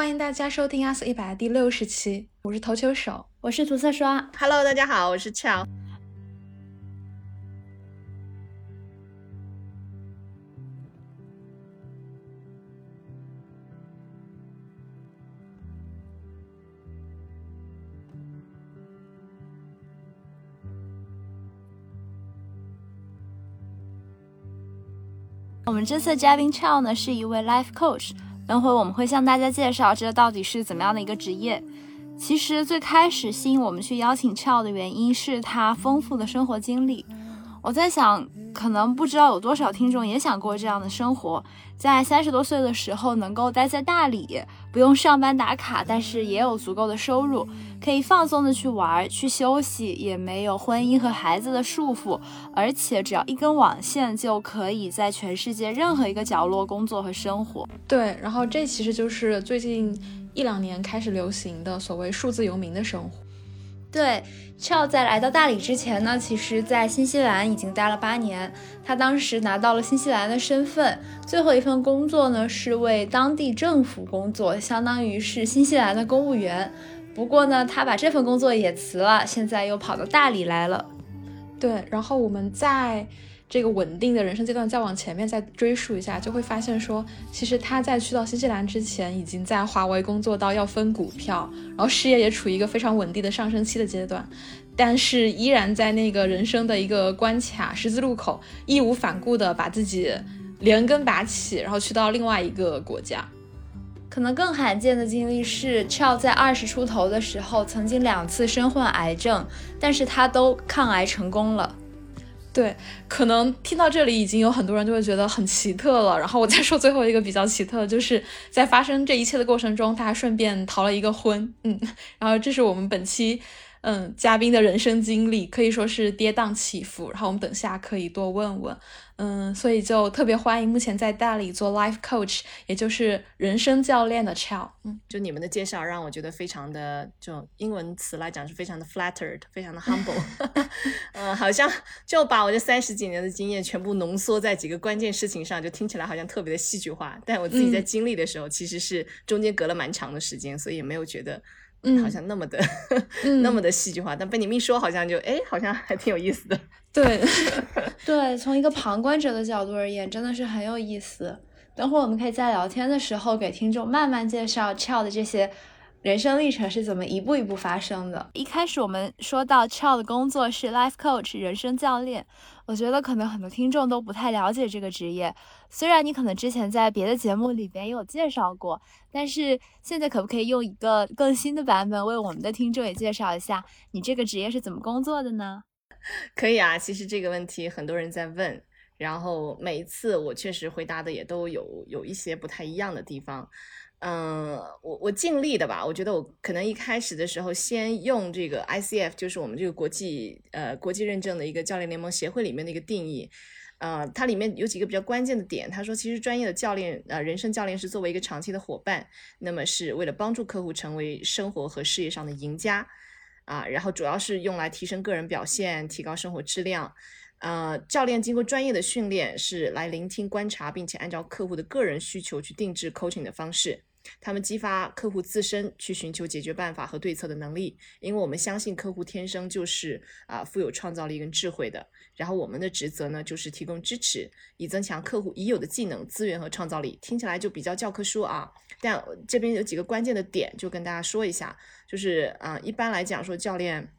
欢迎大家收听阿斯一百第六十期，我是投球手，我是涂色刷。Hello，大家好，我是俏。我们这次嘉宾 Chao 呢是一位 life coach，等会我们会向大家介绍这到底是怎么样的一个职业。其实最开始吸引我们去邀请 Chill 的原因是他丰富的生活经历。我在想，可能不知道有多少听众也想过这样的生活，在三十多岁的时候能够待在大理，不用上班打卡，但是也有足够的收入，可以放松的去玩、去休息，也没有婚姻和孩子的束缚，而且只要一根网线就可以在全世界任何一个角落工作和生活。对，然后这其实就是最近一两年开始流行的所谓数字游民的生活。对，Chao 在来到大理之前呢，其实在新西兰已经待了八年。他当时拿到了新西兰的身份，最后一份工作呢是为当地政府工作，相当于是新西兰的公务员。不过呢，他把这份工作也辞了，现在又跑到大理来了。对，然后我们在。这个稳定的人生阶段再往前面再追溯一下，就会发现说，其实他在去到新西兰之前，已经在华为工作到要分股票，然后事业也处于一个非常稳定的上升期的阶段，但是依然在那个人生的一个关卡十字路口，义无反顾的把自己连根拔起，然后去到另外一个国家。可能更罕见的经历是，Chao 在二十出头的时候，曾经两次身患癌症，但是他都抗癌成功了。对，可能听到这里已经有很多人就会觉得很奇特了。然后我再说最后一个比较奇特的，就是在发生这一切的过程中，他还顺便逃了一个婚。嗯，然后这是我们本期。嗯，嘉宾的人生经历可以说是跌宕起伏，然后我们等下可以多问问。嗯，所以就特别欢迎目前在大理做 life coach，也就是人生教练的 Chao。嗯，就你们的介绍让我觉得非常的，就英文词来讲是非常的 flattered，非常的 humble。嗯，好像就把我这三十几年的经验全部浓缩在几个关键事情上，就听起来好像特别的戏剧化。但我自己在经历的时候，其实是中间隔了蛮长的时间，所以也没有觉得。嗯，好像那么的，那么的戏剧化，但被你们一说，好像就哎，好像还挺有意思的。对，对，从一个旁观者的角度而言，真的是很有意思。等会儿我们可以在聊天的时候，给听众慢慢介绍 Child 这些。人生历程是怎么一步一步发生的？一开始我们说到 Chao 的工作是 life coach 人生教练，我觉得可能很多听众都不太了解这个职业。虽然你可能之前在别的节目里边也有介绍过，但是现在可不可以用一个更新的版本为我们的听众也介绍一下你这个职业是怎么工作的呢？可以啊，其实这个问题很多人在问，然后每一次我确实回答的也都有有一些不太一样的地方。嗯，我我尽力的吧。我觉得我可能一开始的时候，先用这个 ICF，就是我们这个国际呃国际认证的一个教练联盟协会里面的一个定义。呃，它里面有几个比较关键的点。他说，其实专业的教练，呃，人生教练是作为一个长期的伙伴，那么是为了帮助客户成为生活和事业上的赢家啊。然后主要是用来提升个人表现，提高生活质量。呃，教练经过专业的训练，是来聆听、观察，并且按照客户的个人需求去定制 coaching 的方式。他们激发客户自身去寻求解决办法和对策的能力，因为我们相信客户天生就是啊富有创造力跟智慧的。然后我们的职责呢，就是提供支持，以增强客户已有的技能、资源和创造力。听起来就比较教科书啊，但这边有几个关键的点，就跟大家说一下，就是啊，一般来讲说教练。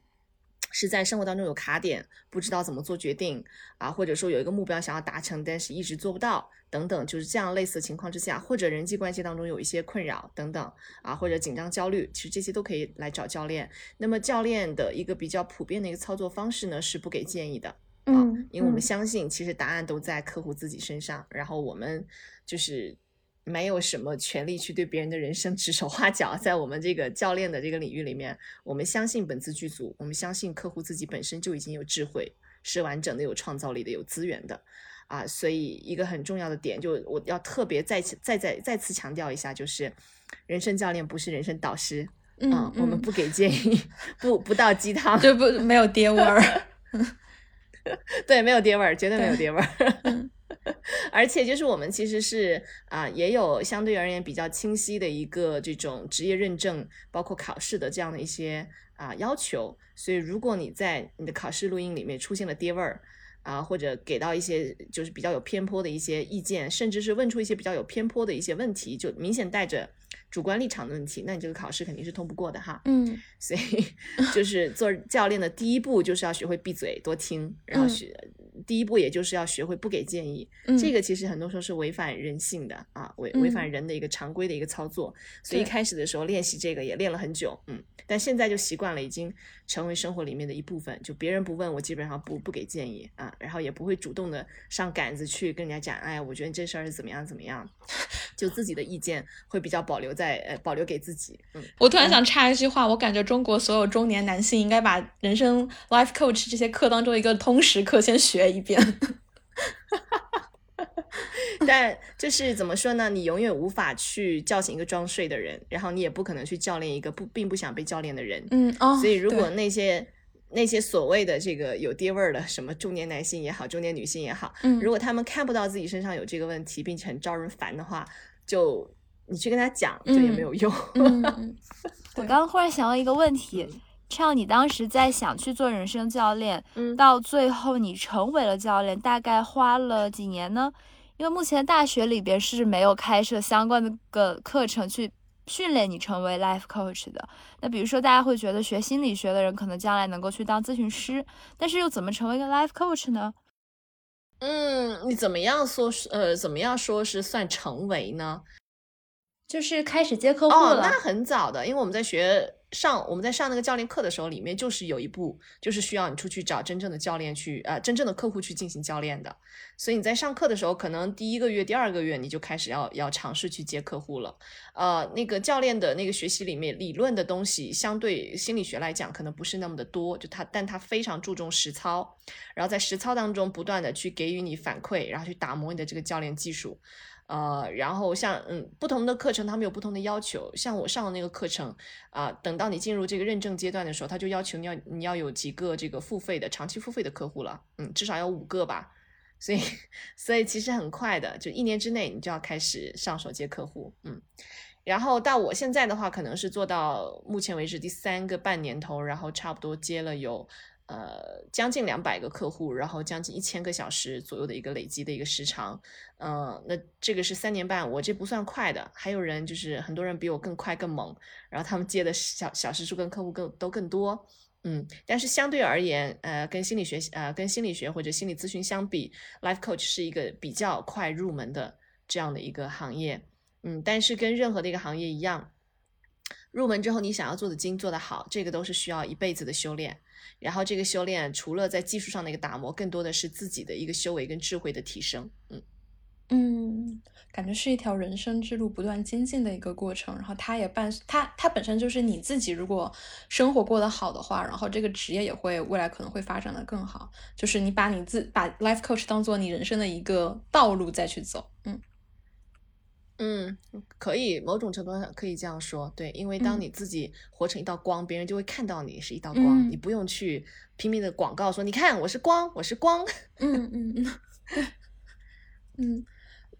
是在生活当中有卡点，不知道怎么做决定啊，或者说有一个目标想要达成，但是一直做不到等等，就是这样类似的情况之下，或者人际关系当中有一些困扰等等啊，或者紧张焦虑，其实这些都可以来找教练。那么教练的一个比较普遍的一个操作方式呢，是不给建议的啊，因为我们相信其实答案都在客户自己身上，然后我们就是。没有什么权利去对别人的人生指手画脚，在我们这个教练的这个领域里面，我们相信本次剧组，我们相信客户自己本身就已经有智慧，是完整的、有创造力的、有资源的啊。所以一个很重要的点，就我要特别再再再再次强调一下，就是人生教练不是人生导师，嗯，我们不给建议，不不倒鸡汤，就不没有爹味儿，对，没有爹味儿，绝对没有爹味儿。而且就是我们其实是啊、也有相对而言比较清晰的一个这种职业认证，包括考试的这样的一些啊、要求。所以如果你在你的考试录音里面出现了跌味儿。啊，或者给到一些就是比较有偏颇的一些意见，甚至是问出一些比较有偏颇的一些问题，就明显带着主观立场的问题，那你这个考试肯定是通不过的哈。嗯所以 就是做教练的第一步就是要学会闭嘴多听，然后嗯学、第一步也就是要学会不给建议。嗯，这个其实很多时候是违反人性的啊，违违反嗯人的一个常规的一个操作。所以一开始的时候练习这个也练了很久，嗯，但现在就习惯了，已经成为生活里面的一部分。就别人不问我，基本上不不给建议啊，然后也不会主动的上杆子去跟人家讲，哎，我觉得这事儿是怎么样怎么样，就自己的意见会比较保留在呃保留给自己，嗯。我突然想插一句话，我感觉中国所有中年男性应该把人生 life coach 这些课当中一个通识课先学一遍。哈哈哈 但就是怎么说呢？你永远无法去叫醒一个装睡的人，然后你也不可能去教练一个不并不想被教练的人。嗯哦，所以，如果那些那些所谓的这个有爹味儿的什么中年男性也好，中年女性也好，嗯如果他们看不到自己身上有这个问题，并且很招人烦的话，就你去跟他讲，就也没有用。嗯嗯 我刚刚忽然想到一个问题，像你当时在想去做人生教练，嗯到最后你成为了教练，大概花了几年呢？因为目前大学里边是没有开设相关的个课程去训练你成为 life coach 的。那比如说，大家会觉得学心理学的人可能将来能够去当咨询师，但是又怎么成为一个 life coach 呢？嗯，你怎么样说是？呃，怎么样说是算成为呢？就是开始接客户哦，了。那很早的，因为我们在学上我们在上那个教练课的时候，里面就是有一步就是需要你出去找真正的教练去呃真正的客户去进行教练的，所以你在上课的时候，可能第一个月、第二个月你就开始要要尝试去接客户了。呃，那个教练的那个学习里面理论的东西，相对心理学来讲可能不是那么的多，就他但他非常注重实操，然后在实操当中不断的去给予你反馈，然后去打磨你的这个教练技术。呃，然后像嗯不同的课程，他们有不同的要求。像我上的那个课程啊、等到你进入这个认证阶段的时候，他就要求你要你要有几个这个付费的长期付费的客户了，嗯，至少要五个吧。所以所以其实很快的，就一年之内你就要开始上手接客户，嗯。然后到我现在的话，可能是做到目前为止第三个半年头，然后差不多接了有呃将近两百个客户，然后将近一千个小时左右的一个累积的一个时长，嗯、那这个是三年半，我这不算快的，还有人就是很多人比我更快更猛，然后他们接的小小时数跟客户更都更多。嗯，但是相对而言，呃，跟心理学呃跟心理学或者心理咨询相比，life coach 是一个比较快入门的这样的一个行业。嗯，但是跟任何的一个行业一样，入门之后你想要做的精做得好，这个都是需要一辈子的修炼。然后这个修炼除了在技术上的一个打磨，更多的是自己的一个修为跟智慧的提升。嗯。嗯，感觉是一条人生之路不断精进的一个过程，然后它也伴它它本身就是你自己，如果生活过得好的话，然后这个职业也会未来可能会发展的更好。就是你把你自把 life coach 当做你人生的一个道路再去走，嗯嗯，可以，某种程度上可以这样说，对，因为当嗯你自己活成一道光，别人就会看到你是一道光，嗯你不用去拼命的广告说，你看我是光，我是光。嗯嗯嗯，对，嗯，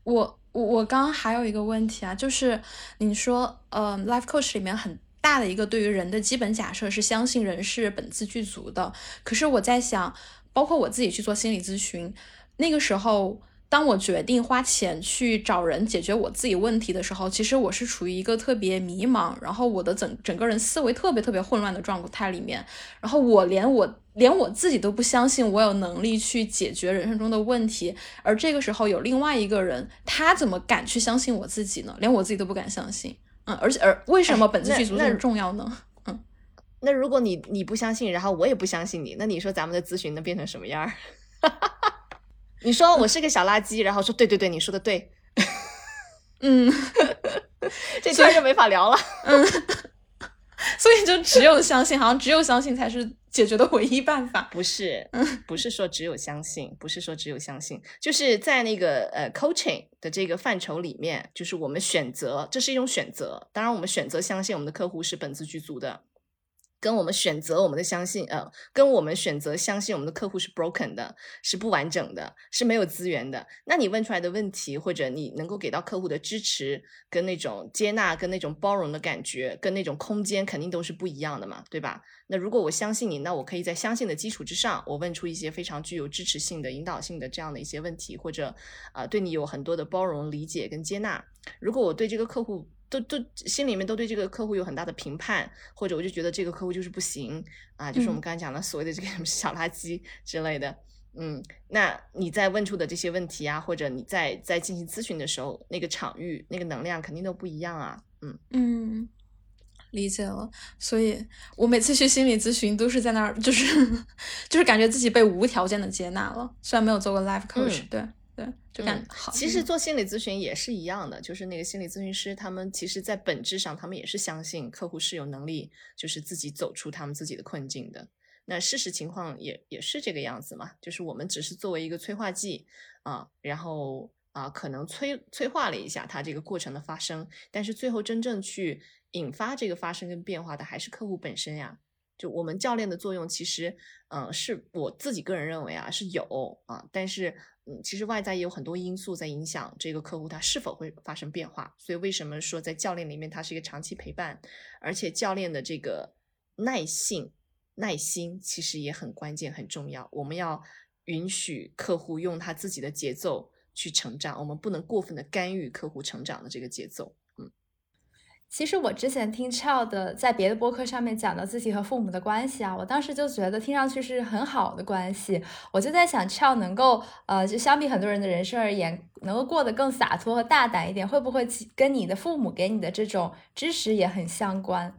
我我我刚刚还有一个问题啊，就是你说，呃，life coach 里面很大的一个对于人的基本假设是相信人是本自具足的，可是我在想，包括我自己去做心理咨询，那个时候。当我决定花钱去找人解决我自己问题的时候，其实我是处于一个特别迷茫，然后我的整整个人思维特别特别混乱的状态里面，然后我连我连我自己都不相信我有能力去解决人生中的问题，而这个时候有另外一个人，他怎么敢去相信我自己呢？连我自己都不敢相信，嗯，而且而为什么本自具足这么重要呢？嗯，那如果你你不相信，然后我也不相信你，那你说咱们的咨询能变成什么样儿？你说我是个小垃圾，然后说对对对，你说的对，嗯，这天就没法聊了。嗯所以就只有相信，好像只有相信才是解决的唯一办法。不是，不是说只有相信，不是说只有相信，就是在那个呃 coaching 的这个范畴里面，就是我们选择，这是一种选择。当然，我们选择相信我们的客户是本自具足的，跟我们选择我们的相信，呃，跟我们选择相信我们的客户是 broken 的，是不完整的，是没有资源的。那你问出来的问题，或者你能够给到客户的支持，跟那种接纳，跟那种包容的感觉，跟那种空间，肯定都是不一样的嘛，对吧？那如果我相信你，那我可以在相信的基础之上，我问出一些非常具有支持性的、引导性的这样的一些问题，或者啊，对你有很多的包容、理解跟接纳。如果我对这个客户，都都心里面都对这个客户有很大的评判，或者我就觉得这个客户就是不行啊，就是我们刚才讲的所谓的这个什么小垃圾之类的，嗯，那你在问出的这些问题啊，或者你在在进行咨询的时候，那个场域那个能量肯定都不一样啊，嗯嗯，理解了。所以我每次去心理咨询都是在那儿，就是 就是感觉自己被无条件的接纳了，虽然没有做过 life coach，对。对，就感好。其实做心理咨询也是一样的，就是那个心理咨询师，他们其实在本质上，他们也是相信客户是有能力，就是自己走出他们自己的困境的。那事实情况也也是这个样子嘛，就是我们只是作为一个催化剂啊，然后啊，可能催催化了一下他这个过程的发生，但是最后真正去引发这个发生跟变化的，还是客户本身呀。就我们教练的作用，其实，嗯，是我自己个人认为啊，是有啊，但是，嗯，其实外在也有很多因素在影响这个客户他是否会发生变化。所以为什么说在教练里面他是一个长期陪伴，而且教练的这个耐性、耐心其实也很关键、很重要。我们要允许客户用他自己的节奏去成长，我们不能过分的干预客户成长的这个节奏。其实我之前听 Child 的在别的播客上面讲到自己和父母的关系啊，我当时就觉得听上去是很好的关系。我就在想，Child 能够呃，就相比很多人的人生而言，能够过得更洒脱和大胆一点，会不会跟你的父母给你的这种支持也很相关？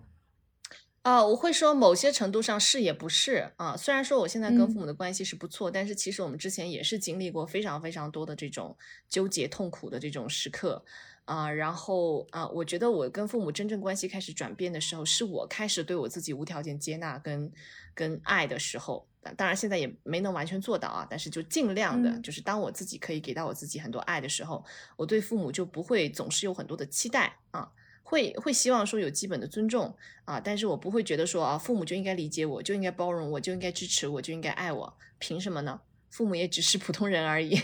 啊，我会说某些程度上是也不是啊。虽然说我现在跟父母的关系是不错，但是其实我们之前也是经历过非常非常多的这种纠结痛苦的这种时刻。啊，然后啊，我觉得我跟父母真正关系开始转变的时候，是我开始对我自己无条件接纳跟跟爱的时候。当然现在也没能完全做到啊，但是就尽量的，就是当我自己可以给到我自己很多爱的时候，我对父母就不会总是有很多的期待啊，会会希望说有基本的尊重啊，但是我不会觉得说啊，父母就应该理解我，就应该包容我，就应该支持我，就应该爱我，凭什么呢？父母也只是普通人而已，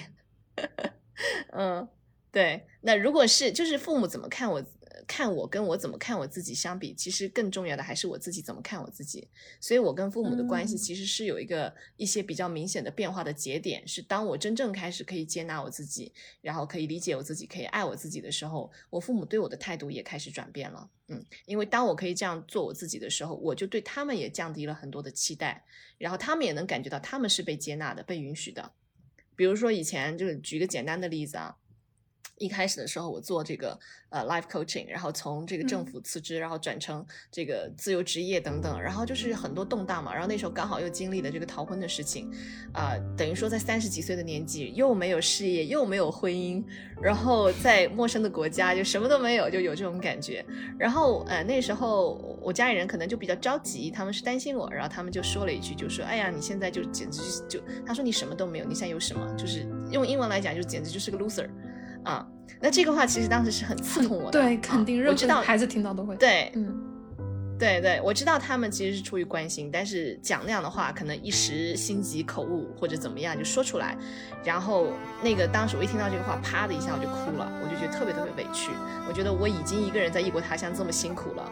嗯。对，那如果是就是父母怎么看我，看我跟我怎么看我自己相比，其实更重要的还是我自己怎么看我自己。所以我跟父母的关系其实是有一个一些比较明显的变化的节点，是当我真正开始可以接纳我自己，然后可以理解我自己，可以爱我自己的时候，我父母对我的态度也开始转变了。嗯，因为当我可以这样做我自己的时候，我就对他们也降低了很多的期待，然后他们也能感觉到他们是被接纳的、被允许的。比如说以前就是举个简单的例子啊。一开始的时候，我做这个呃 life coaching，然后从这个政府辞职，然后转成这个自由职业等等，然后就是很多动荡嘛。然后那时候刚好又经历了这个逃婚的事情，啊，等于说在三十几岁的年纪，又没有事业，又没有婚姻，然后在陌生的国家就什么都没有，就有这种感觉。然后呃那时候我家里人可能就比较着急，他们是担心我，然后他们就说了一句，就说哎呀你现在就简直就他说你什么都没有，你现在有什么？就是用英文来讲，就简直就是个 loser。啊，那这个话其实当时是很刺痛我的。对，肯定，我知道孩子听到都会。对，嗯，对对，我知道他们其实是出于关心，但是讲那样的话，可能一时心急口误或者怎么样就说出来，然后那个当时我一听到这个话，啪的一下我就哭了，我就觉得特别特别委屈。我觉得我已经一个人在异国他乡这么辛苦了，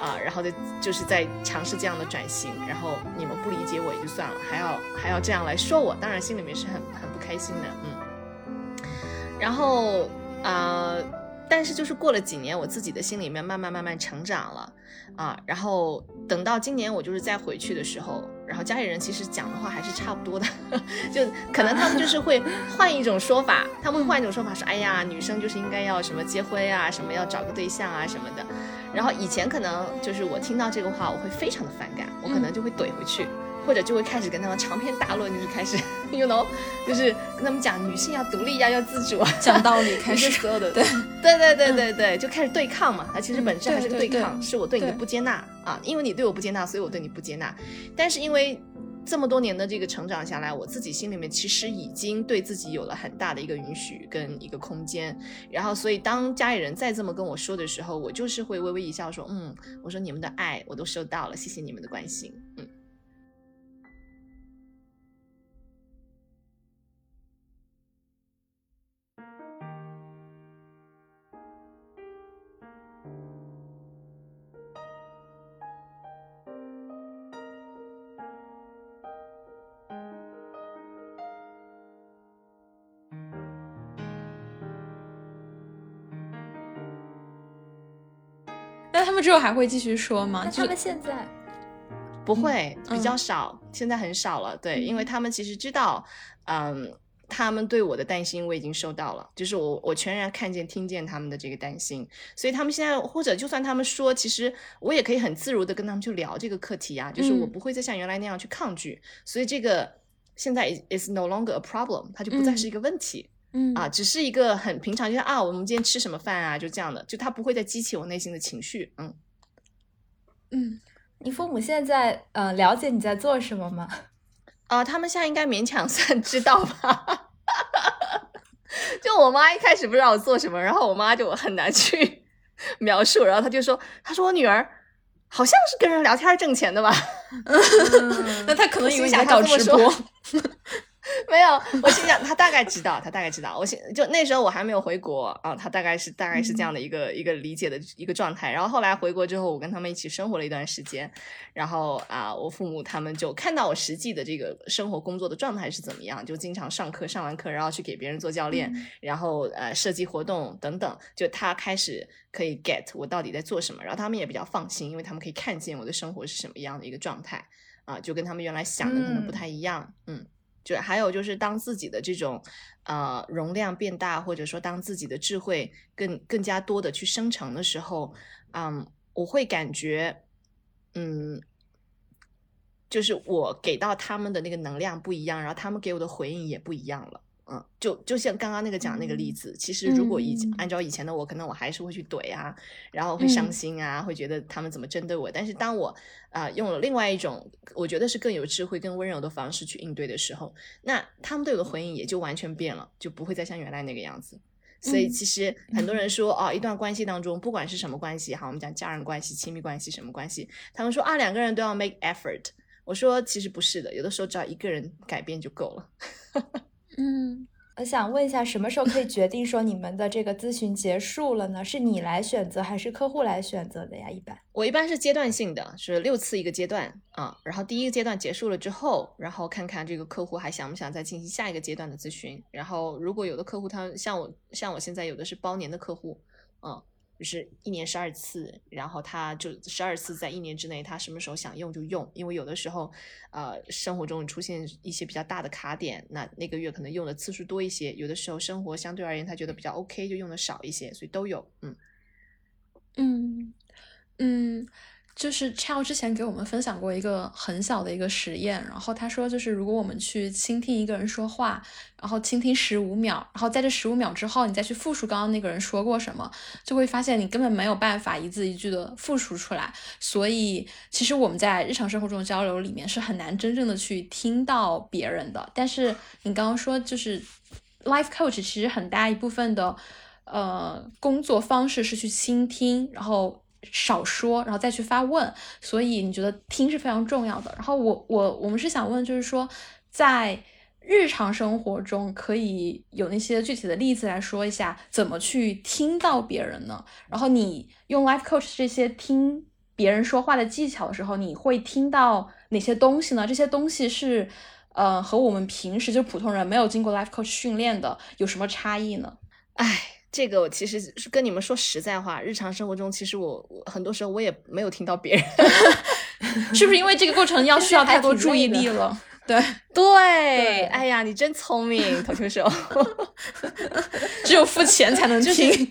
啊，然后就就是在尝试这样的转型，然后你们不理解我也就算了，还要还要这样来说我，当然心里面是很很不开心的，嗯。然后，呃，但是就是过了几年，我自己的心里面慢慢慢慢成长了，啊，然后等到今年我就是再回去的时候，然后家里人其实讲的话还是差不多的，就可能他们就是会换一种说法，他们会换一种说法说，哎呀，女生就是应该要什么结婚啊，什么要找个对象啊什么的，然后以前可能就是我听到这个话，我会非常的反感，我可能就会怼回去。或者就会开始跟他们长篇大论，就是开始，you know，就是跟他们讲女性要独立呀，要自主，讲道理，开始 所有的，对，对对对对对，就开始对抗嘛。它其实本质还是个对抗，是我对你的不接纳啊，因为你对我不接纳，所以我对你不接纳。但是因为这么多年的这个成长下来，我自己心里面其实已经对自己有了很大的一个允许跟一个空间。然后，所以当家里人再这么跟我说的时候，我就是会微微一笑，说：“嗯，我说你们的爱我都收到了，谢谢你们的关心。”嗯。那他们之后还会继续说吗？那他们现在不会，比较少，现在很少了。对，因为他们其实知道，嗯，他们对我的担心我已经收到了，就是我我全然看见、听见他们的这个担心，所以他们现在或者就算他们说，其实我也可以很自如的跟他们去聊这个课题啊，就是我不会再像原来那样去抗拒，所以这个现在 is no longer a problem，它就不再是一个问题。嗯啊，只是一个很平常，就是啊，我们今天吃什么饭啊，就这样的，就他不会再激起我内心的情绪。嗯嗯，你父母现在呃了解你在做什么吗？啊，他们现在应该勉强算知道吧。就我妈一开始不知道我做什么，然后我妈就很难去 描述，然后她就说，她说我女儿好像是跟人聊天挣钱的吧。那她可能以为你在搞直播。没有，我心想他大概知道，他大概知道。我心就那时候我还没有回国啊，他大概是大概是这样的一个一个理解的一个状态。然后后来回国之后，我跟他们一起生活了一段时间，然后啊，我父母他们就看到我实际的这个生活工作的状态是怎么样，就经常上课，上完课然后去给别人做教练，然后呃设计活动等等，就他开始可以 get 我到底在做什么，然后他们也比较放心，因为他们可以看见我的生活是什么样的一个状态啊，就跟他们原来想的可能不太一样，嗯。就还有就是，当自己的这种呃容量变大，或者说当自己的智慧更更加多的去生成的时候，嗯，我会感觉，嗯，就是我给到他们的那个能量不一样，然后他们给我的回应也不一样了。嗯，就就像刚刚那个讲那个例子，其实如果以按照以前的我，可能我还是会去怼啊，然后会伤心啊，会觉得他们怎么针对我。但是当我啊用了另外一种我觉得是更有智慧、更温柔的方式去应对的时候，那他们对我的回应也就完全变了，就不会再像原来那个样子。所以其实很多人说 哦，一段关系当中，不管是什么关系，哈，我们讲家人关系、亲密关系什么关系，他们说啊，两个人都要 make effort。我说其实不是的，有的时候只要一个人改变就够了。嗯，我想问一下，什么时候可以决定说你们的这个咨询结束了呢？是你来选择还是客户来选择的呀？一般我一般是阶段性的，是六次一个阶段啊。然后第一个阶段结束了之后，然后看看这个客户还想不想再进行下一个阶段的咨询。然后如果有的客户他像我，像我现在有的是包年的客户，嗯。就是一年十二次，然后他就十二次在一年之内，他什么时候想用就用。因为有的时候，呃，生活中出现一些比较大的卡点，那那个月可能用的次数多一些。有的时候生活相对而言他觉得比较 OK，就用的少一些，所以都有。嗯嗯嗯。就是 Chao 之前给我们分享过一个很小的一个实验，然后他说，就是如果我们去倾听一个人说话，然后倾听十五秒，然后在这十五秒之后，你再去复述刚刚那个人说过什么，就会发现你根本没有办法一字一句的复述出来。所以，其实我们在日常生活中交流里面是很难真正的去听到别人的。但是你刚刚说，就是 life coach 其实很大一部分的呃工作方式是去倾听，然后。少说，然后再去发问，所以你觉得听是非常重要的。然后我我我们是想问，就是说在日常生活中可以有那些具体的例子来说一下，怎么去听到别人呢？然后你用 life coach 这些听别人说话的技巧的时候，你会听到哪些东西呢？这些东西是呃和我们平时就普通人没有经过 life coach 训练的有什么差异呢？哎。这个我其实是跟你们说实在话，日常生活中其实我很多时候我也没有听到别人，是不是因为这个过程要需要太多注意力了？对对，哎呀，你真聪明，投球手，只有付钱才能听。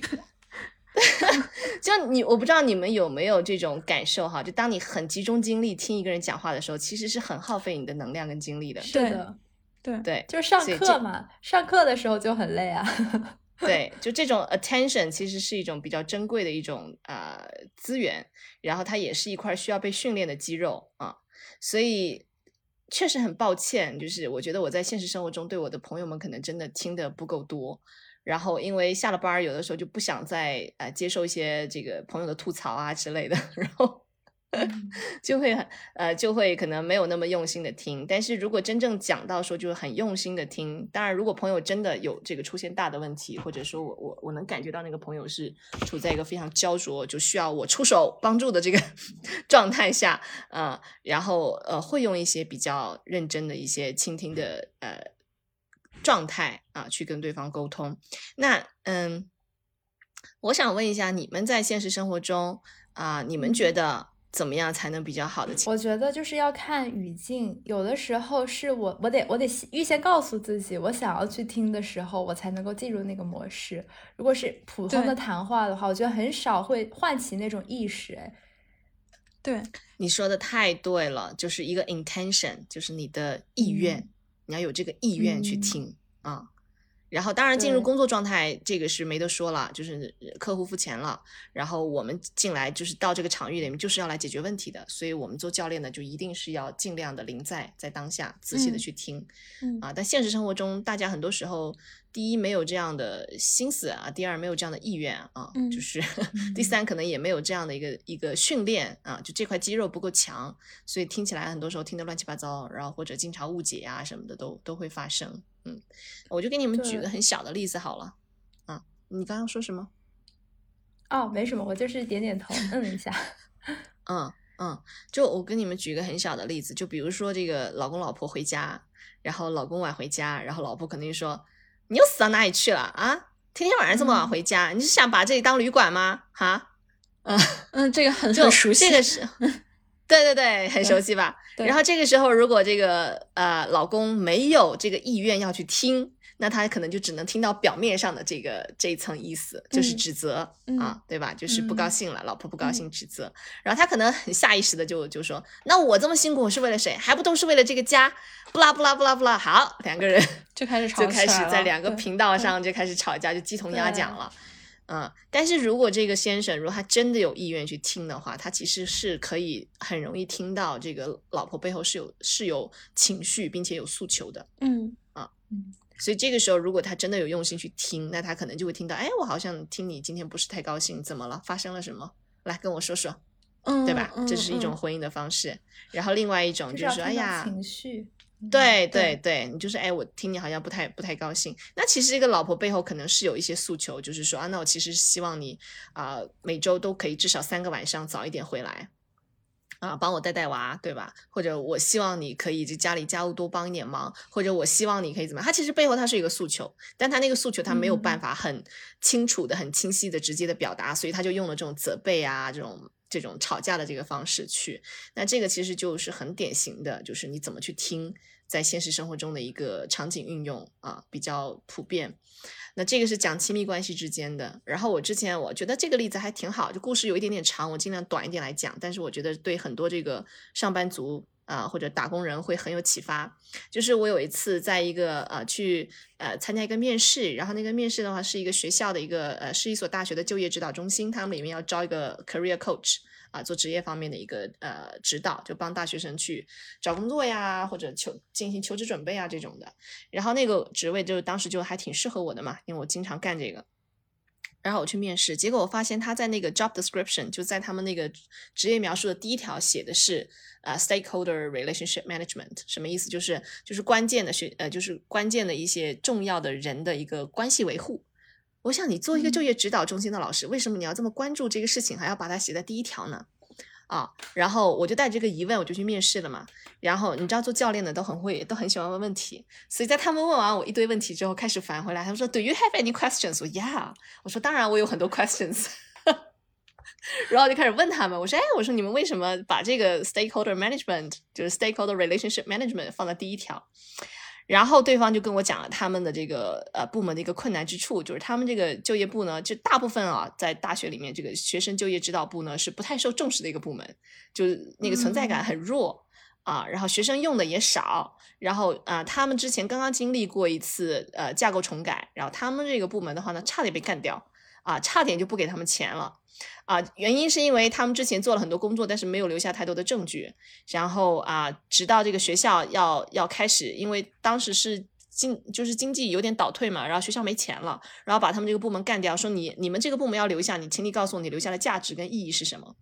就你，我不知道你们有没有这种感受哈？就当你很集中精力听一个人讲话的时候，其实是很耗费你的能量跟精力的。是的，对对，就是上课嘛，上课的时候就很累啊。对，就这种 attention 其实是一种比较珍贵的一种啊资源，然后它也是一块需要被训练的肌肉啊，所以确实很抱歉，就是我觉得我在现实生活中对我的朋友们可能真的听的不够多。然后因为下了班儿，有的时候就不想再呃接受一些这个朋友的吐槽啊之类的，然后 就会很呃就会可能没有那么用心的听。但是如果真正讲到说就是很用心的听，当然如果朋友真的有这个出现大的问题，或者说我我我能感觉到那个朋友是处在一个非常焦灼，就需要我出手帮助的这个 状态下，呃，然后呃会用一些比较认真的一些倾听的呃。状态啊，去跟对方沟通。那嗯，我想问一下，你们在现实生活中啊，你们觉得怎么样才能比较好的？我觉得就是要看语境，有的时候是我我得我得预先告诉自己，我想要去听的时候，我才能够进入那个模式。如果是普通的谈话的话，我觉得很少会唤起那种意识。哎，对，你说的太对了，就是一个 intention，就是你的意愿。你要有这个意愿去听啊，然后当然进入工作状态，这个是没得说了，就是客户付钱了，然后我们进来就是到这个场域里面就是要来解决问题的，所以我们做教练的就一定是要尽量的临在在当下，仔细的去听，啊，但现实生活中大家很多时候。第一没有这样的心思啊，第二没有这样的意愿啊，就是 第三可能也没有这样的一个一个训练啊，就这块肌肉不够强，所以听起来很多时候听得乱七八糟，然后或者经常误解啊什么的都都会发生。嗯，我就给你们举个很小的例子好了。啊，你刚刚说什么？哦，没什么，我就是点点头，嗯一下。嗯嗯，就我跟你们举个很小的例子，就比如说这个老公老婆回家，然后老公晚回家，然后老婆肯定说。你又死到哪里去了啊？天天晚上这么晚回家，你是想把这里当旅馆吗？哈，嗯 嗯，这个很很熟悉，这个是，对对对，很熟悉吧？然后这个时候，如果这个呃老公没有这个意愿要去听。那他可能就只能听到表面上的这个这一层意思，就是指责啊，对吧？就是不高兴了，老婆不高兴，指责。然后他可能很下意识的就就说：“那我这么辛苦是为了谁？还不都是为了这个家？”不啦不啦不啦不啦，好，两个人 就开始吵，就开始在两个频道上就开始吵架，就鸡同鸭讲了。嗯，但是如果这个先生如果他真的有意愿去听的话，他其实是可以很容易听到这个老婆背后是有是有情绪并且有诉求的。嗯啊嗯。所以这个时候，如果他真的有用心去听，那他可能就会听到，哎，我好像听你今天不是太高兴，怎么了？发生了什么？来跟我说说，嗯，对吧？这是一种婚姻的方式。然后另外一种就是说，哎呀，情绪，对对对，你就是，哎，我听你好像不太不太高兴。那其实这个老婆背后可能是有一些诉求，就是说啊，那我其实希望你啊，每周都可以至少三个晚上早一点回来。啊，帮我带带娃，对吧？或者我希望你可以这家里家务多帮一点忙，或者我希望你可以怎么？他其实背后他是一个诉求，但他那个诉求他没有办法很清楚的、很清晰的、直接的表达，所以他就用了这种责备啊，这种这种吵架的这个方式去。那这个其实就是很典型的，就是你怎么去听，在现实生活中的一个场景运用啊，比较普遍。那这个是讲亲密关系之间的，然后我之前我觉得这个例子还挺好，就故事有一点点长，我尽量短一点来讲，但是我觉得对很多这个上班族啊或者打工人会很有启发。就是我有一次在一个呃去呃参加一个面试，然后那个面试的话是一个学校的一个呃是一所大学的就业指导中心，他们里面要招一个 career coach。啊，做职业方面的一个呃指导，就帮大学生去找工作呀，或者求进行求职准备啊这种的。然后那个职位就当时就还挺适合我的嘛，因为我经常干这个。然后我去面试，结果我发现他在那个 job description 就在他们那个职业描述的第一条写的是呃 stakeholder relationship management，什么意思？就是就是关键的学呃就是关键的一些重要的人的一个关系维护。我想你做一个就业指导中心的老师，为什么你要这么关注这个事情，还要把它写在第一条呢？啊，然后我就带着这个疑问，我就去面试了嘛。然后你知道做教练的都很会，都很喜欢问问题，所以在他们问完我一堆问题之后，开始返回来，他们说：“Do you have any questions？” 我 Yeah，我说：“当然，我有很多 questions。”然后就开始问他们，我说：“哎，我说你们为什么把这个 stakeholder management，就是 stakeholder relationship management 放在第一条？”然后对方就跟我讲了他们的这个呃部门的一个困难之处，就是他们这个就业部呢，就大部分啊在大学里面这个学生就业指导部呢是不太受重视的一个部门，就是那个存在感很弱啊，然后学生用的也少，然后啊他们之前刚刚经历过一次呃架构重改，然后他们这个部门的话呢差点被干掉啊，差点就不给他们钱了。啊，原因是因为他们之前做了很多工作，但是没有留下太多的证据。然后啊，直到这个学校要要开始，因为当时是经就是经济有点倒退嘛，然后学校没钱了，然后把他们这个部门干掉，说你你们这个部门要留下，你请你告诉我你留下的价值跟意义是什么。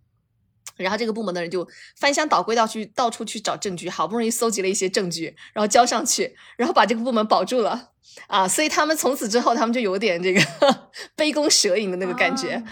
然后这个部门的人就翻箱倒柜到去到处去找证据，好不容易搜集了一些证据，然后交上去，然后把这个部门保住了啊。所以他们从此之后，他们就有点这个 杯弓蛇影的那个感觉。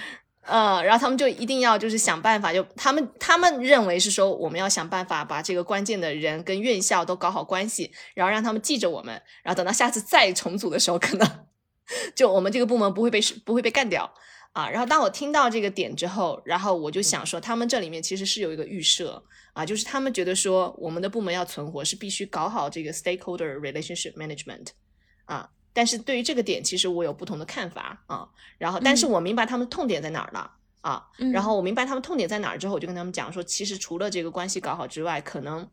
嗯，然后他们就一定要就是想办法，就他们他们认为是说我们要想办法把这个关键的人跟院校都搞好关系，然后让他们记着我们，然后等到下次再重组的时候，可能 就我们这个部门不会被不会被干掉啊。然后当我听到这个点之后，然后我就想说，他们这里面其实是有一个预设啊，就是他们觉得说我们的部门要存活是必须搞好这个 stakeholder relationship management 啊。但是对于这个点，其实我有不同的看法啊。然后，但是我明白他们痛点在哪儿了啊。然后我明白他们痛点在哪儿之后，我就跟他们讲说，其实除了这个关系搞好之外，可能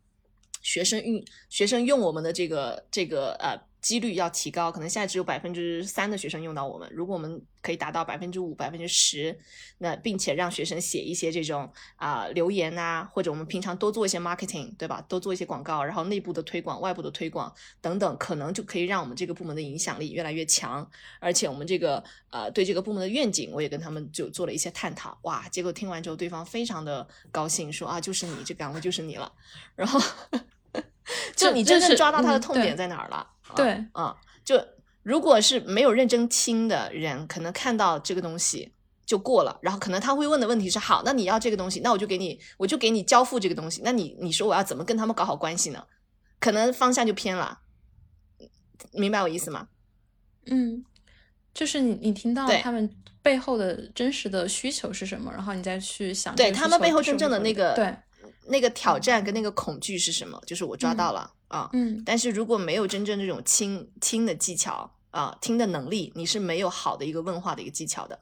学生用学生用我们的这个这个呃。几率要提高，可能现在只有百分之三的学生用到我们。如果我们可以达到百分之五、百分之十，那并且让学生写一些这种啊留言啊，或者我们平常多做一些 marketing，对吧？多做一些广告，然后内部的推广、外部的推广等等，可能就可以让我们这个部门的影响力越来越强。而且我们这个呃对这个部门的愿景，我也跟他们就做了一些探讨。哇，结果听完之后，对方非常的高兴，说啊，就是你这岗位就是你了。然后 就你真正抓到他的痛点在哪儿了。对，啊，就如果是没有认真听的人，可能看到这个东西就过了，然后可能他会问的问题是：好，那你要这个东西，那我就给你，我就给你交付这个东西。那你你说我要怎么跟他们搞好关系呢？可能方向就偏了，明白我意思吗？嗯，就是你你听到他们背后的真实的需求是什么，然后你再去想，对他们背后真正的那个对那个挑战跟那个恐惧是什么？就是我抓到了。啊，嗯，但是如果没有真正这种听听的技巧啊，听的能力，你是没有好的一个问话的一个技巧的。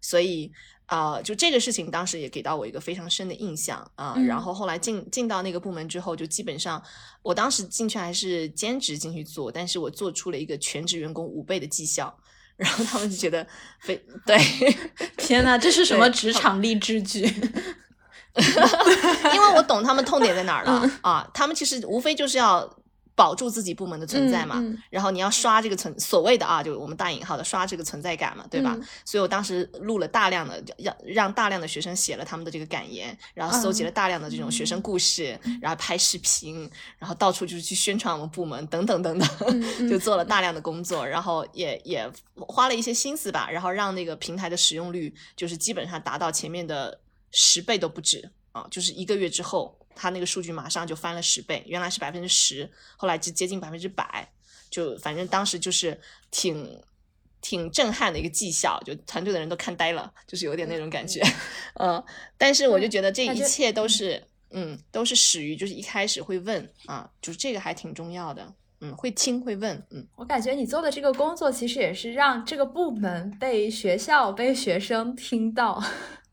所以啊，就这个事情当时也给到我一个非常深的印象啊。然后后来进进到那个部门之后，就基本上我当时进去还是兼职进去做，但是我做出了一个全职员工五倍的绩效，然后他们就觉得非 对，天呐，这是什么职场励志剧？因为我懂他们痛点在哪儿了。啊，他们其实无非就是要保住自己部门的存在嘛，然后你要刷这个存所谓的啊，就我们大引号的刷这个存在感嘛，对吧？所以我当时录了大量的，要让大量的学生写了他们的这个感言，然后搜集了大量的这种学生故事，然后拍视频，然后到处就是去宣传我们部门等等等等，就做了大量的工作，然后也也花了一些心思吧，然后让那个平台的使用率就是基本上达到前面的。十倍都不止啊！就是一个月之后，他那个数据马上就翻了十倍，原来是百分之十，后来就接近百分之百，就反正当时就是挺挺震撼的一个绩效，就团队的人都看呆了，就是有点那种感觉，嗯。但是我就觉得这一切都是，嗯，都是始于就是一开始会问啊，就是这个还挺重要的，嗯，会听会问，嗯。我感觉你做的这个工作其实也是让这个部门被学校被学生听到。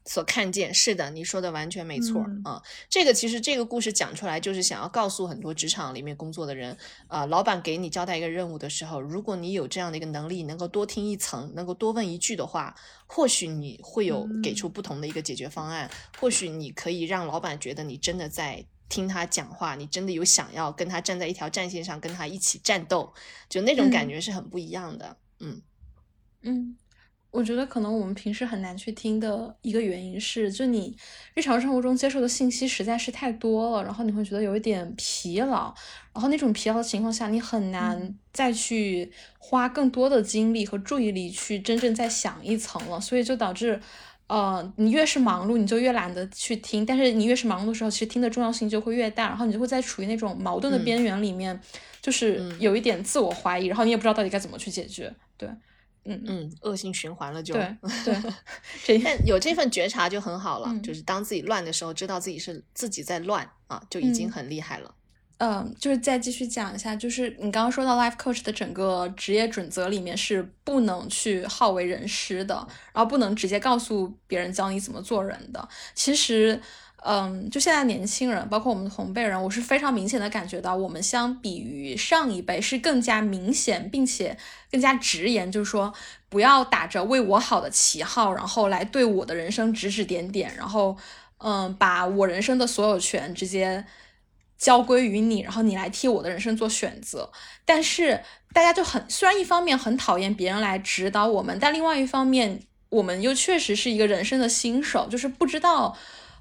所看见是的，你说的完全没错啊。这个其实这个故事讲出来，就是想要告诉很多职场里面工作的人啊，老板给你交代一个任务的时候，如果你有这样的一个能力，能够多听一层，能够多问一句的话，或许你会有给出不同的一个解决方案。或许你可以让老板觉得你真的在听他讲话，你真的有想要跟他站在一条战线上，跟他一起战斗，就那种感觉是很不一样的。嗯嗯。我觉得可能我们平时很难去听的一个原因是，就你日常生活中接受的信息实在是太多了，然后你会觉得有一点疲劳，然后那种疲劳的情况下，你很难再去花更多的精力和注意力去真正再想一层了，所以就导致，呃，你越是忙碌，你就越懒得去听，但是你越是忙碌的时候，其实听的重要性就会越大，然后你就会在处于那种矛盾的边缘里面，就是有一点自我怀疑，然后你也不知道到底该怎么去解决，对。嗯嗯，恶性循环了就对对，但有这份觉察就很好了，就是当自己乱的时候，知道自己是自己在乱啊，就已经很厉害了。嗯，就是再继续讲一下，就是你刚刚说到 life coach 的整个职业准则里面是不能去好为人师的，然后不能直接告诉别人教你怎么做人的。其实，嗯，就现在年轻人，包括我们同辈人，我是非常明显的感觉到，我们相比于上一辈是更加明显，并且更加直言，就是说不要打着为我好的旗号，然后来对我的人生指指点点，然后嗯，把我人生的所有权直接交归于你，然后你来替我的人生做选择。但是大家就很，虽然一方面很讨厌别人来指导我们，但另外一方面，我们又确实是一个人生的新手，就是不知道。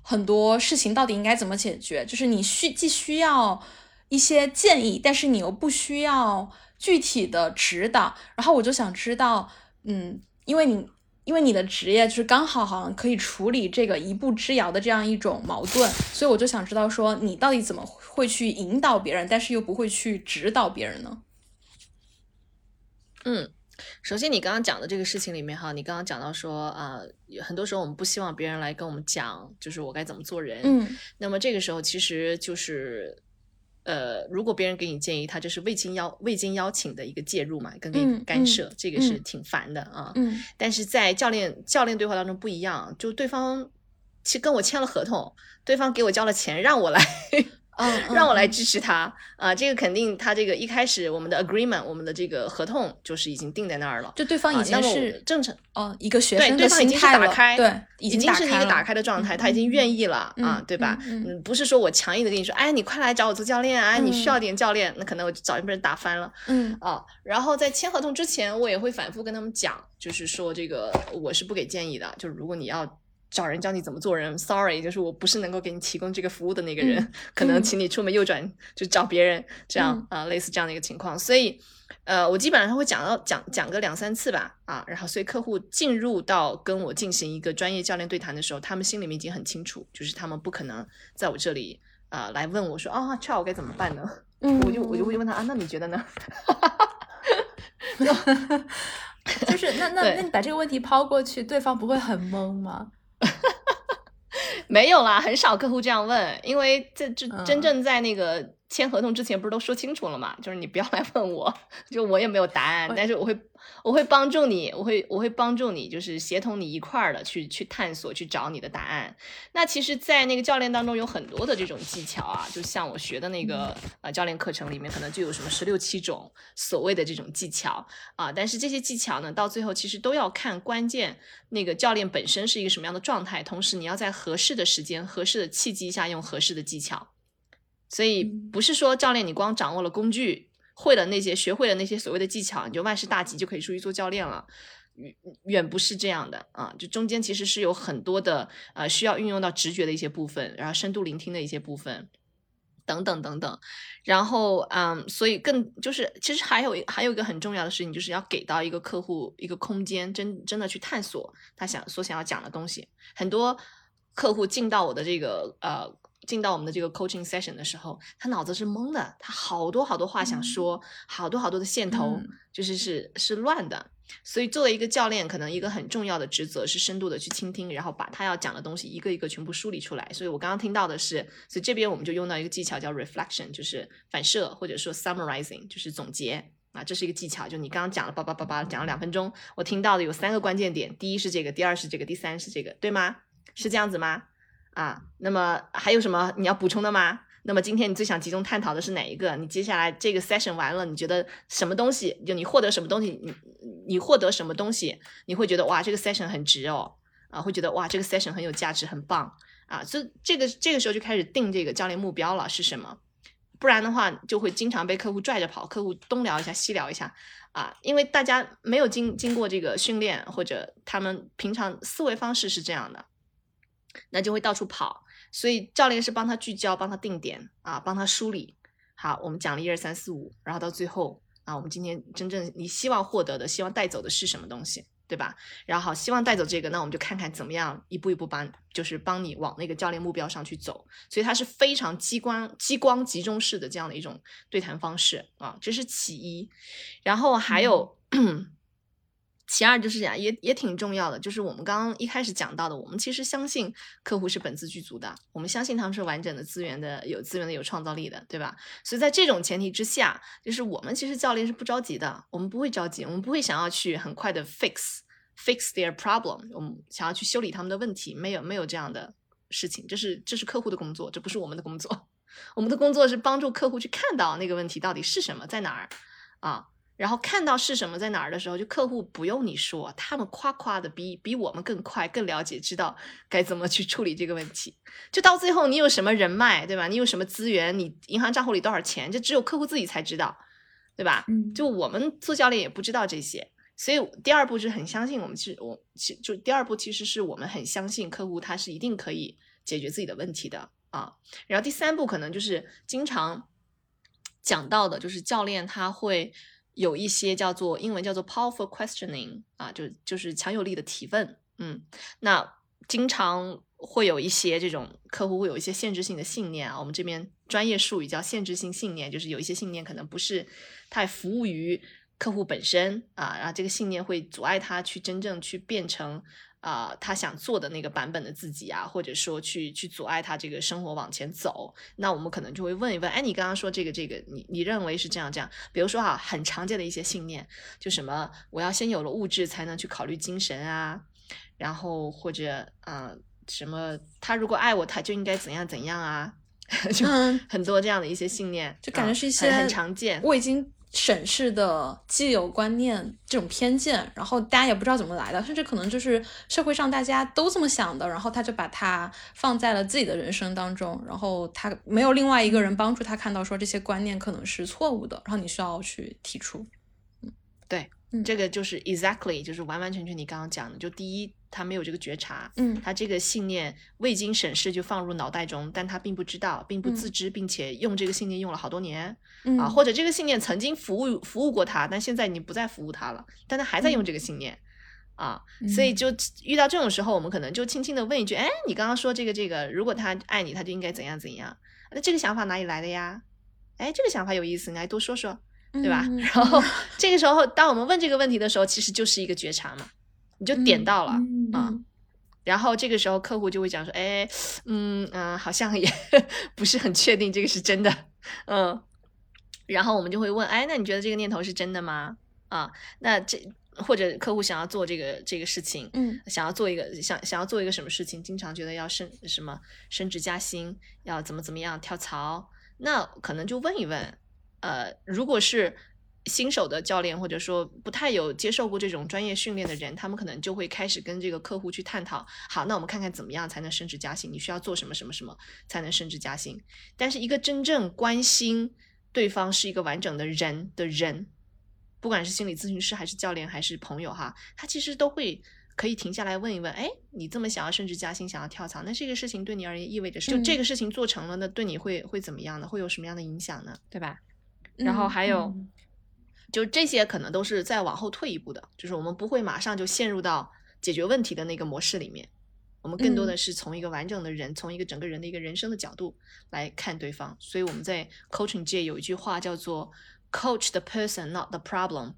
很多事情到底应该怎么解决？就是你需既需要一些建议，但是你又不需要具体的指导。然后我就想知道，嗯，因为你因为你的职业就是刚好好像可以处理这个一步之遥的这样一种矛盾，所以我就想知道说你到底怎么会去引导别人，但是又不会去指导别人呢？嗯。首先，你刚刚讲的这个事情里面哈，你刚刚讲到说啊，很多时候我们不希望别人来跟我们讲，就是我该怎么做人。嗯，那么这个时候其实就是，呃，如果别人给你建议，他就是未经邀未经邀请的一个介入嘛，跟你干涉，这个是挺烦的啊。嗯，但是在教练教练对话当中不一样，就对方其实跟我签了合同，对方给我交了钱，让我来。嗯，让我来支持他啊！这个肯定，他这个一开始我们的 agreement，我们的这个合同就是已经定在那儿了。就对方已经是正常哦，一个学生的心态了。对，已经是一个打开的状态，他已经愿意了啊，对吧？嗯，不是说我强硬的跟你说，哎，你快来找我做教练啊！你需要点教练，那可能我就早就被人打翻了。嗯啊，然后在签合同之前，我也会反复跟他们讲，就是说这个我是不给建议的，就是如果你要。找人教你怎么做人，sorry，就是我不是能够给你提供这个服务的那个人，可能请你出门右转就找别人，这样啊，类似这样的一个情况。所以，呃，我基本上会讲到讲讲个两三次吧，啊，然后所以客户进入到跟我进行一个专业教练对谈的时候，他们心里面已经很清楚，就是他们不可能在我这里啊来问我说啊，这我该怎么办呢？嗯，我就我就会问他啊，那你觉得呢？就是那那那你把这个问题抛过去，对方不会很懵吗？没有啦，很少客户这样问，因为这这真正在那个。签合同之前不是都说清楚了嘛？就是你不要来问我，就我也没有答案，但是我会我会帮助你，我会我会帮助你，就是协同你一块儿的去去探索，去找你的答案。那其实，在那个教练当中有很多的这种技巧啊，就像我学的那个呃教练课程里面，可能就有什么十六七种所谓的这种技巧啊。但是这些技巧呢，到最后其实都要看关键那个教练本身是一个什么样的状态，同时你要在合适的时间、合适的契机下用合适的技巧。所以不是说教练你光掌握了工具，会了那些，学会了那些所谓的技巧，你就万事大吉就可以出去做教练了，远远不是这样的啊！就中间其实是有很多的呃需要运用到直觉的一些部分，然后深度聆听的一些部分，等等等等。然后嗯，所以更就是其实还有还有一个很重要的事情，就是要给到一个客户一个空间，真真的去探索他想所想要讲的东西。很多客户进到我的这个呃。进到我们的这个 coaching session 的时候，他脑子是懵的，他好多好多话想说，好多好多的线头就是是是乱的。所以作为一个教练，可能一个很重要的职责是深度的去倾听，然后把他要讲的东西一个一个全部梳理出来。所以我刚刚听到的是，所以这边我们就用到一个技巧叫 reflection，就是反射或者说 summarizing，就是总结啊，这是一个技巧。就你刚刚讲了叭叭叭叭讲了两分钟，我听到的有三个关键点，第一是这个，第二是这个，第三是这个，对吗？是这样子吗？啊，那么还有什么你要补充的吗？那么今天你最想集中探讨的是哪一个？你接下来这个 session 完了，你觉得什么东西？就你获得什么东西？你你获得什么东西？你会觉得哇，这个 session 很值哦，啊，会觉得哇，这个 session 很有价值，很棒啊。所以这个这个时候就开始定这个教练目标了是什么？不然的话就会经常被客户拽着跑，客户东聊一下西聊一下啊，因为大家没有经经过这个训练，或者他们平常思维方式是这样的。那就会到处跑，所以教练是帮他聚焦，帮他定点啊，帮他梳理。好，我们讲了一二三四五，然后到最后啊，我们今天真正你希望获得的、希望带走的是什么东西，对吧？然后好，希望带走这个，那我们就看看怎么样一步一步帮，就是帮你往那个教练目标上去走。所以它是非常激光、激光集中式的这样的一种对谈方式啊，这是其一。然后还有。其二就是讲，也也挺重要的，就是我们刚刚一开始讲到的，我们其实相信客户是本自具足的，我们相信他们是完整的资源的，有资源的，有创造力的，对吧？所以在这种前提之下，就是我们其实教练是不着急的，我们不会着急，我们不会想要去很快的 fix fix their problem，我们想要去修理他们的问题，没有没有这样的事情，这是这是客户的工作，这不是我们的工作。我们的工作是帮助客户去看到那个问题到底是什么，在哪儿啊？然后看到是什么在哪儿的时候，就客户不用你说，他们夸夸的比比我们更快、更了解，知道该怎么去处理这个问题。就到最后，你有什么人脉，对吧？你有什么资源？你银行账户里多少钱？这只有客户自己才知道，对吧？嗯就我们做教练也不知道这些，所以第二步是很相信我们，其实我其就第二步其实是我们很相信客户他是一定可以解决自己的问题的啊。然后第三步可能就是经常讲到的，就是教练他会有一些叫做英文叫做 powerful questioning 啊，就就是强有力的提问，嗯，那经常会有一些这种客户会有一些限制性的信念啊，我们这边专业术语叫限制性信念，就是有一些信念可能不是太服务于客户本身啊，然后这个信念会阻碍他去真正去变成。啊、他想做的那个版本的自己啊，或者说去去阻碍他这个生活往前走，那我们可能就会问一问，哎，你刚刚说这个这个，你你认为是这样这样？比如说哈、很常见的一些信念，就什么我要先有了物质才能去考虑精神啊，然后或者啊、呃什么他如果爱我，他就应该怎样怎样啊，就嗯很多这样的一些信念，就感觉啊是一些很很常见。我已经审视的既有观念这种偏见，然后大家也不知道怎么来的，甚至可能就是社会上大家都这么想的，然后他就把它放在了自己的人生当中，然后他没有另外一个人帮助他看到说这些观念可能是错误的，然后你需要去提出。对，嗯这个就是 exactly，就是完完全全你刚刚讲的，就第一，他没有这个觉察，嗯他这个信念未经审视就放入脑袋中，但他并不知道，并不自知，并且用这个信念用了好多年、嗯啊，或者这个信念曾经服务服务过他，但现在你不再服务他了，但他还在用这个信念。啊，所以嗯就遇到这种时候，我们可能就轻轻的问一句：“哎，你刚刚说这个这个，如果他爱你，他就应该怎样怎样？那这个想法哪里来的呀？哎，这个想法有意思，你来多说说。”对吧？嗯然后这个时候，当我们问这个问题的时候，其实就是一个觉察嘛，你就点到了、嗯啊。嗯然后这个时候客户就会讲说，哎，嗯嗯、呃好像也 不是很确定这个是真的，嗯。然后我们就会问，哎，那你觉得这个念头是真的吗？啊，那这或者客户想要做这个这个事情，嗯想要做一个想想要做一个什么事情，经常觉得要升什么升职加薪，要怎么怎么样跳槽，那可能就问一问，呃，如果是新手的教练，或者说不太有接受过这种专业训练的人，他们可能就会开始跟这个客户去探讨，好，那我们看看怎么样才能升职加薪，你需要做什么什么什么才能升职加薪。但是一个真正关心对方是一个完整的人的人，不管是心理咨询师还是教练还是朋友哈，他其实都会可以停下来问一问，哎，你这么想要升职加薪，想要跳槽，那这个事情对你而言意味着什么，就嗯这个事情做成了，那对你会会怎么样呢？会有什么样的影响呢？对吧？然后嗯还有，嗯。就这些可能都是再往后退一步的，就是我们不会马上就陷入到解决问题的那个模式里面，我们更多的。嗯是从一个完整的人，从一个整个人的一个人生的角度来看对方。所以我们在 coaching 界有一句话叫做 “coach the person, not the problem”，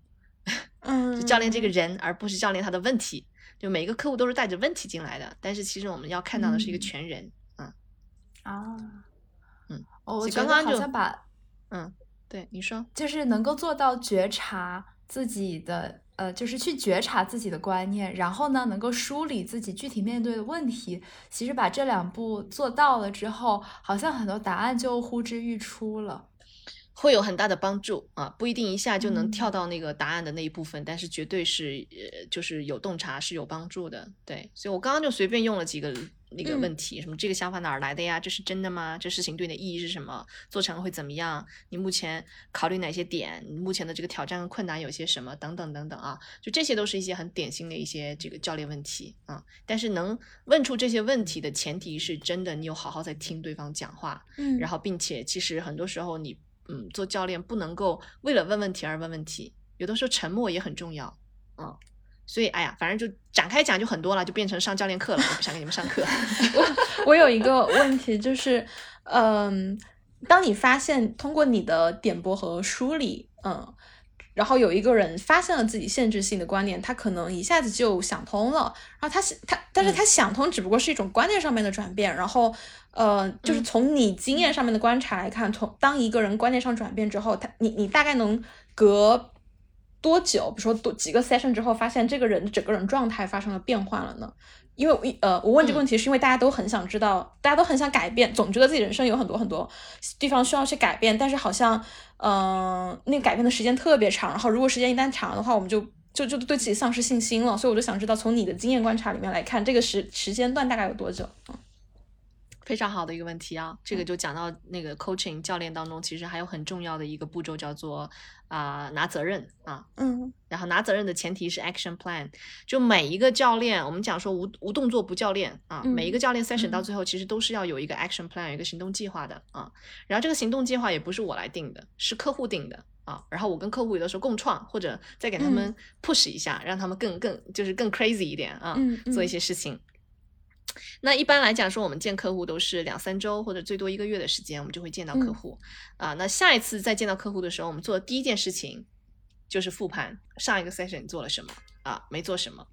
嗯，就教练这个人，而不是教练他的问题。就每一个客户都是带着问题进来的，但是其实我们要看到的是一个嗯。全人。嗯。啊，嗯，哦，我刚刚就像把嗯，对，你说，就是能够做到觉察自己的，呃，就是去觉察自己的观念，然后呢，能够梳理自己具体面对的问题。其实把这两步做到了之后，好像很多答案就呼之欲出了。会有很大的帮助啊，不一定一下就能嗯跳到那个答案的那一部分，但是绝对是呃，就是有洞察是有帮助的。对，所以我刚刚就随便用了几个那个嗯问题，什么这个想法哪儿来的呀？这是真的吗？这事情对你的意义是什么？做成了会怎么样？你目前考虑哪些点？你目前的这个挑战和困难有些什么？等等等等啊，就这些都是一些很典型的一些这个教练问题啊。但是能问出这些问题的前提是真的，你有好好在听对方讲话，嗯，然后并且其实很多时候你嗯做教练不能够为了问问题而问问题，有的时候沉默也很重要，嗯，所以哎呀，反正就展开讲就很多了，就变成上教练课了，我不想给你们上课。我我有一个问题，就是，嗯，当你发现通过你的点拨和梳理，嗯，然后有一个人发现了自己限制性的观念，他可能一下子就想通了，然后他想他，但是他想通只不过是一种观念上面的转变，然后，呃，就是嗯从你经验上面的观察来看，从当一个人观念上转变之后，他你你大概能隔多久，比如说多几个 session 之后，发现这个人整个人状态发生了变化了呢？因为呃，我问这个问题是因为大家都很想知道，大家都很想改变，总觉得自己人生有很多很多地方需要去改变，但是好像嗯，那个改变的时间特别长，然后如果时间一旦长的话，我们就就就对自己丧失信心了。所以我就想知道，从你的经验观察里面来看，这个时时间段大概有多久？嗯。非常好的一个问题啊，这个就讲到那个 coaching 教练当中，其实还有很重要的一个步骤叫做啊拿责任啊，嗯，然后拿责任的前提是 action plan，就每一个教练，我们讲说无无动作不教练啊，每一个教练 session 到最后其实都是要有一个 action plan，有一个行动计划的啊，然后这个行动计划也不是我来定的，是客户定的啊，然后我跟客户有的时候共创或者再给他们 push 一下，让他们更更就是更 crazy 一点啊，做一些事情。那一般来讲说，我们见客户都是两三周或者最多一个月的时间，我们就会见到客户啊。那下一次再见到客户的时候，我们做的第一件事情就是复盘上一个 session 做了什么啊，没做什么。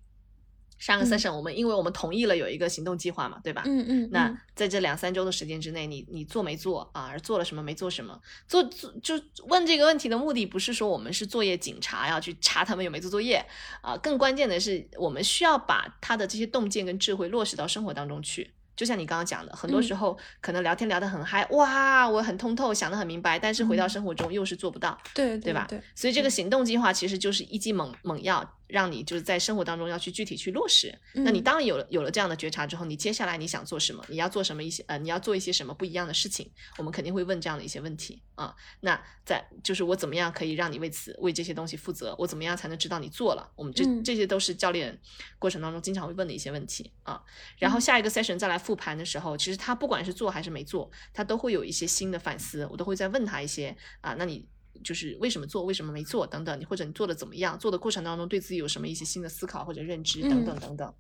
上个 session 我们因为我们同意了有一个行动计划嘛，对吧？嗯嗯。那在这两三周的时间之内，你你做没做啊？而做了什么？没做什么？做做就问这个问题的目的不是说我们是作业警察要去查他们有没有做作业啊，更关键的是我们需要把他的这些洞见跟智慧落实到生活当中去。就像你刚刚讲的，很多时候可能聊天聊得很嗨，哇，我很通透，想得很明白，但是回到生活中又是做不到，对对吧？对。所以这个行动计划其实就是一剂猛猛药。让你就是在生活当中要去具体去落实，那你当然有了有了这样的觉察之后，你接下来你想做什么？你要做什么一些呃，你要做一些什么不一样的事情？我们肯定会问这样的一些问题啊。那在就是我怎么样可以让你为此为这些东西负责？我怎么样才能知道你做了？我们这这些都是教练过程当中经常会问的一些问题啊。然后下一个 session 再来复盘的时候，其实他不管是做还是没做，他都会有一些新的反思，我都会再问他一些啊。那你。就是为什么做，为什么没做等等，你或者你做的怎么样，做的过程当中对自己有什么一些新的思考或者认知等等等等，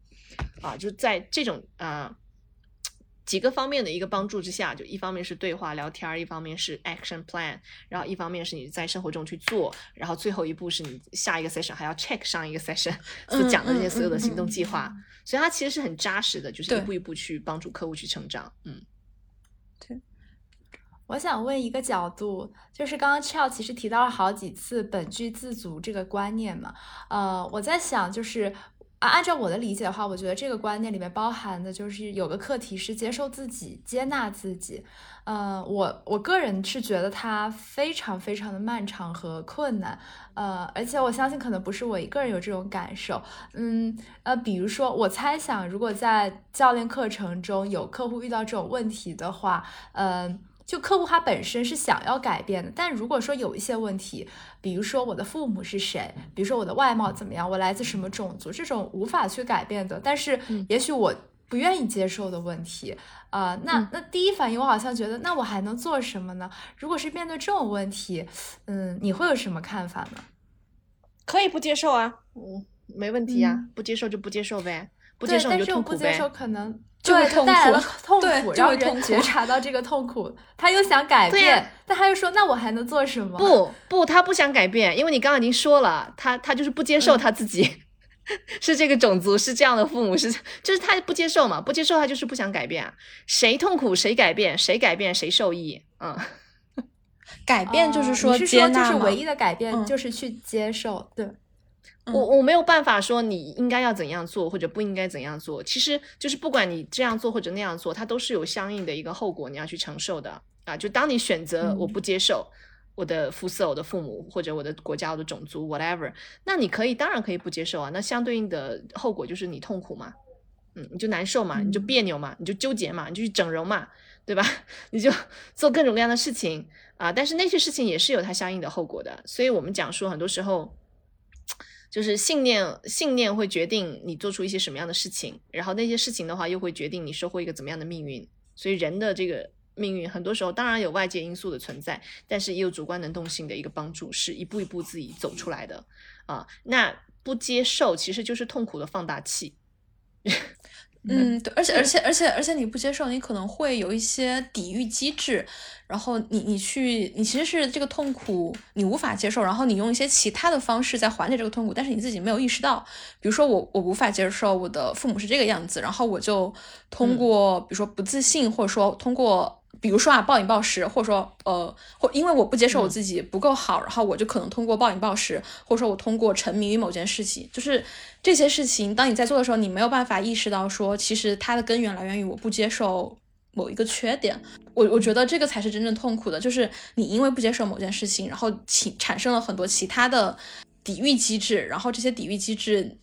啊，就在这种啊几个方面的一个帮助之下，就一方面是对话聊天，一方面是 action plan，然后一方面是你在生活中去做，然后最后一步是你下一个 session 还要 check 上一个 session 所讲的这些所有的行动计划，所以它其实是很扎实的，就是一步一步去帮助客户去成长，嗯。我想问一个角度，就是刚刚 Chell 其实提到了好几次本具自足这个观念嘛，呃，我在想，就是，按照我的理解的话，我觉得这个观念里面包含的就是有个课题是接受自己、接纳自己，呃，我我个人是觉得它非常非常的漫长和困难，呃，而且我相信可能不是我一个人有这种感受，嗯，呃，比如说我猜想，如果在教练课程中有客户遇到这种问题的话，嗯。就客户他本身是想要改变的，但如果说有一些问题，比如说我的父母是谁，比如说我的外貌怎么样，我来自什么种族，这种无法去改变的，但是也许我不愿意接受的问题，啊，那那第一反应我好像觉得，那我还能做什么呢？如果是面对这种问题，嗯，你会有什么看法呢？可以不接受啊，嗯，没问题呀，不接受就不接受呗，不接受就痛苦呗。不接受可能。就带来了 痛苦，让人觉察到这个痛苦，他又想改变，但他又说：“那我还能做什么？”不不，他不想改变，因为你刚刚已经说了，他他就是不接受他自己 是这个种族，是这样的父母，是就是他不接受嘛，不接受他就是不想改变。谁痛苦谁改变，谁改变谁受益。嗯，改变就是说接纳就是唯一的改变就是去接受，对。我我没有办法说你应该要怎样做或者不应该怎样做，其实就是不管你这样做或者那样做，它都是有相应的一个后果你要去承受的啊。就当你选择我不接受我的肤色、我的父母或者我的国家、我的种族，whatever，那你可以当然可以不接受啊。那相对应的后果就是你痛苦嘛，嗯，你就难受嘛，你就别扭嘛，你就纠结嘛，你就去整容嘛，对吧？你就做各种各样的事情啊。但是那些事情也是有它相应的后果的，所以我们讲说很多时候。就是信念，信念会决定你做出一些什么样的事情，然后那些事情的话，又会决定你收获一个怎么样的命运。所以人的这个命运，很多时候当然有外界因素的存在，但是也有主观能动性的一个帮助，是一步一步自己走出来的啊。那不接受其实就是痛苦的放大器。嗯，对，而且而且而且而且你不接受，你可能会有一些抵御机制，然后你你去，你其实是这个痛苦你无法接受，然后你用一些其他的方式在缓解这个痛苦，但是你自己没有意识到。比如说我我无法接受我的父母是这个样子，然后我就通过比如说不自信，或者说通过。比如说啊，暴饮暴食，或者说呃，或因为我不接受我自己不够好，然后我就可能通过暴饮暴食，或者说我通过沉迷于某件事情，就是这些事情，当你在做的时候，你没有办法意识到说，其实它的根源来源于我不接受某一个缺点。我我觉得这个才是真正痛苦的，就是你因为不接受某件事情，然后起产生了很多其他的抵御机制，然后这些抵御机制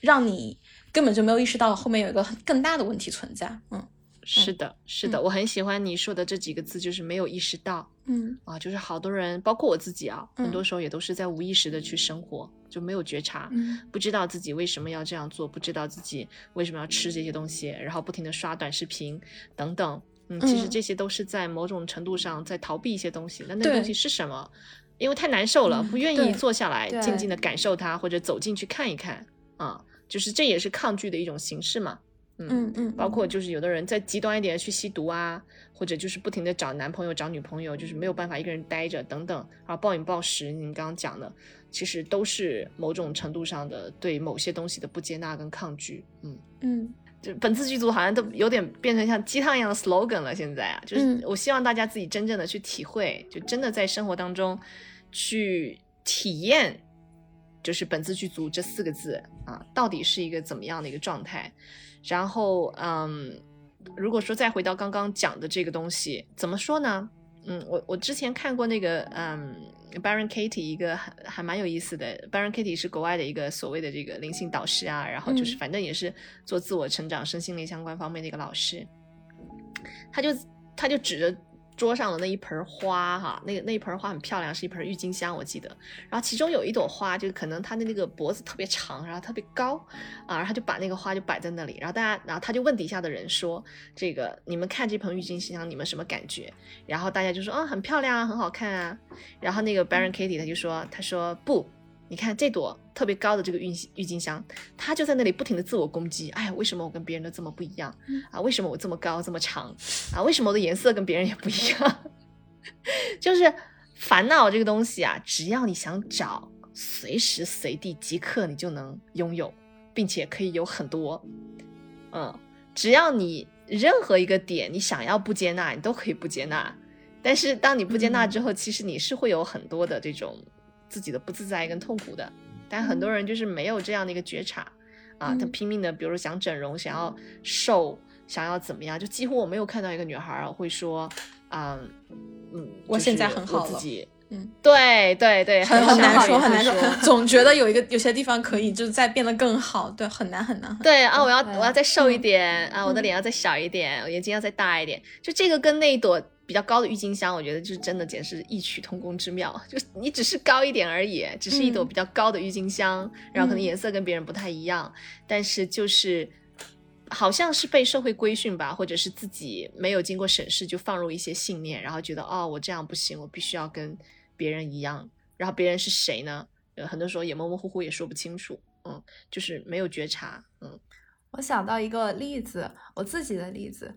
让你根本就没有意识到后面有一个更大的问题存在。嗯。是的，是的，我很喜欢你说的这几个字，就是没有意识到，嗯啊，就是好多人，包括我自己啊，很多时候也都是在无意识的去生活，就没有觉察，不知道自己为什么要这样做，不知道自己为什么要吃这些东西，然后不停的刷短视频等等，嗯，其实这些都是在某种程度上在逃避一些东西。那那东西是什么？因为太难受了，不愿意坐下来静静的感受它，或者走进去看一看啊，就是这也是抗拒的一种形式嘛。嗯嗯，包括就是有的人再极端一点去吸毒啊，或者就是不停的找男朋友找女朋友，就是没有办法一个人待着等等，然后暴饮暴食，你刚刚讲的，其实都是某种程度上的对某些东西的不接纳跟抗拒。嗯嗯，就本次剧组好像都有点变成像鸡汤一样的 slogan 了。现在啊，就是我希望大家自己真正的去体会，就真的在生活当中去体验，就是本次剧组这四个字啊，到底是一个怎么样的一个状态。然后，嗯，如果说再回到刚刚讲的这个东西，怎么说呢？嗯，我我之前看过那个，嗯，Baron Katie 一个还还蛮有意思的，Baron Katie 是国外的一个所谓的这个灵性导师啊，然后就是反正也是做自我成长、身心灵相关方面的一个老师，他就他就指着。桌上的那一盆花，哈，那个那一盆花很漂亮，是一盆郁金香，我记得。然后其中有一朵花，就可能它的那个脖子特别长，然后特别高，啊，然后就把那个花就摆在那里。然后大家，然后他就问底下的人说：“这个你们看这盆郁金香，你们什么感觉？”然后大家就说：“啊，很漂亮啊，很好看啊。”然后那个 Baron Katie 他就说：“他说不。”你看这朵特别高的这个郁郁金香，它就在那里不停的自我攻击。哎，为什么我跟别人都这么不一样啊？为什么我这么高这么长啊？为什么我的颜色跟别人也不一样？就是烦恼这个东西啊，只要你想找，随时随地即刻你就能拥有，并且可以有很多。嗯，只要你任何一个点你想要不接纳，你都可以不接纳。但是当你不接纳之后，其实你是会有很多的这种。自己的不自在跟痛苦的，但很多人就是没有这样的一个觉察啊，他拼命的，比如说想整容，想要瘦，想要怎么样，就几乎我没有看到一个女孩会说，啊，嗯，我现在很好了，嗯，对对对，很很难说，很难说，总觉得有一个有些地方可以就是再变得更好，对，很难很难。对啊，我要我要再瘦一点啊，我的脸要再小一点，我眼睛要再大一点，就这个跟那一朵。比较高的郁金香，我觉得就是真的简直是异曲同工之妙。就你只是高一点而已，只是一朵比较高的郁金香，然后可能颜色跟别人不太一样，但是就是好像是被社会规训吧，或者是自己没有经过审视就放入一些信念，然后觉得哦，我这样不行，我必须要跟别人一样。然后别人是谁呢？呃，很多时候也模模糊糊，也说不清楚。嗯，就是没有觉察。嗯，我想到一个例子，我自己的例子。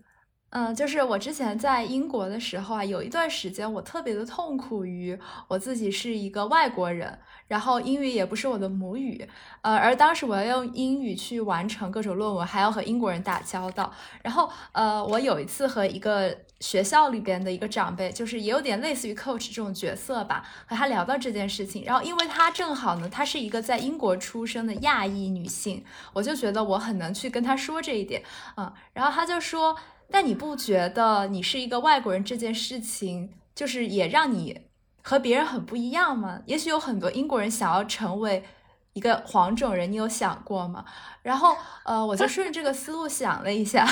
嗯，就是我之前在英国的时候啊，有一段时间我特别的痛苦于我自己是一个外国人，然后英语也不是我的母语，呃，而当时我要用英语去完成各种论文，还要和英国人打交道，然后呃，我有一次和一个学校里边的一个长辈，就是也有点类似于 coach 这种角色吧，和他聊到这件事情，然后因为他正好呢，她是一个在英国出生的亚裔女性，我就觉得我很能去跟他说这一点，嗯，然后他就说。但你不觉得你是一个外国人这件事情，就是也让你和别人很不一样吗？也许有很多英国人想要成为一个黄种人，你有想过吗？然后，呃，我就顺着这个思路想了一下，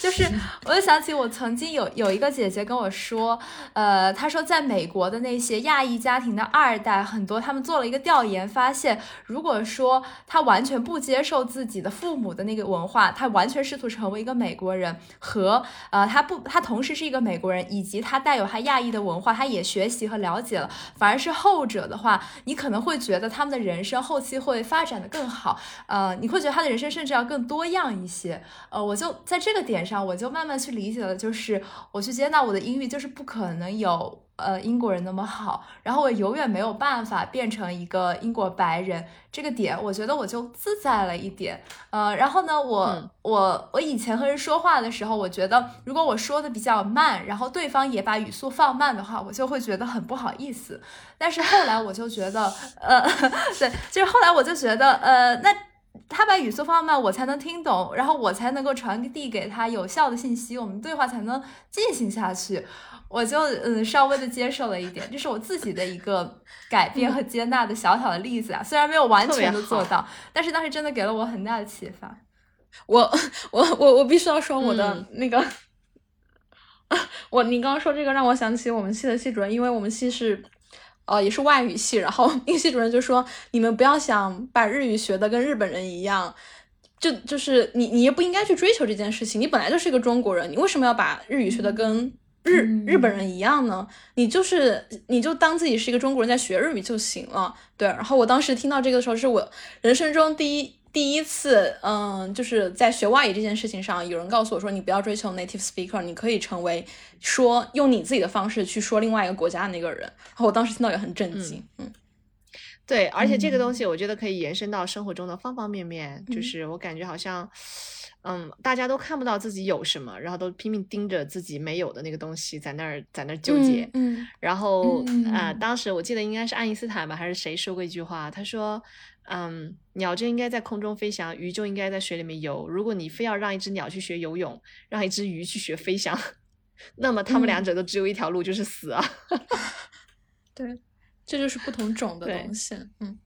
就是。我就想起我曾经有有一个姐姐跟我说，呃，她说在美国的那些亚裔家庭的二代，很多他们做了一个调研，发现如果说他完全不接受自己的父母的那个文化，他完全试图成为一个美国人，和呃他不他同时是一个美国人，以及他带有他亚裔的文化，他也学习和了解了，反而是后者的话，你可能会觉得他们的人生后期会发展的更好，呃，你会觉得他的人。生甚至要更多样一些，呃，我就在这个点上，我就慢慢去理解了，就是我去接纳我的英语，就是不可能有呃英国人那么好，然后我永远没有办法变成一个英国白人，这个点我觉得我就自在了一点。呃，然后呢，我我我以前和人说话的时候，我觉得如果我说的比较慢，然后对方也把语速放慢的话，我就会觉得很不好意思。但是后来我就觉得，呃，对，就是后来我就觉得，呃，那。他把语速放慢，我才能听懂，然后我才能够传递给他有效的信息，我们对话才能进行下去。我就嗯稍微的接受了一点，这是我自己的一个改变和接纳的小小的例子啊，虽然没有完全的做到，但是当时真的给了我很大的启发。我 我我我必须要说我的那个，我你刚刚说这个让我想起我们系的系主任，因为我们系是。呃，也是外语系，然后 那个系主任就说：“你们不要想把日语学的跟日本人一样，就就是你，你也不应该去追求这件事情。你本来就是一个中国人，你为什么要把日语学的跟日日本人一样呢？你就是你就当自己是一个中国人在学日语就行了。对。然后我当时听到这个的时候，是我人生中第一。”第一次，嗯，就是在学外语这件事情上，有人告诉我说，你不要追求 native speaker，你可以成为说用你自己的方式去说另外一个国家的那个人。然后我当时听到也很震惊，嗯，对，而且这个东西我觉得可以延伸到生活中的方方面面，就是我感觉好像，嗯，大家都看不到自己有什么，然后都拼命盯着自己没有的那个东西，在那儿在那儿纠结，嗯，然后啊，当时我记得应该是爱因斯坦吧，还是谁说过一句话，他说。嗯，鸟就应该在空中飞翔，鱼就应该在水里面游。如果你非要让一只鸟去学游泳，让一只鱼去学飞翔，那么它们两者都只有一条路，就是死啊。对，这就是不同种的东西。嗯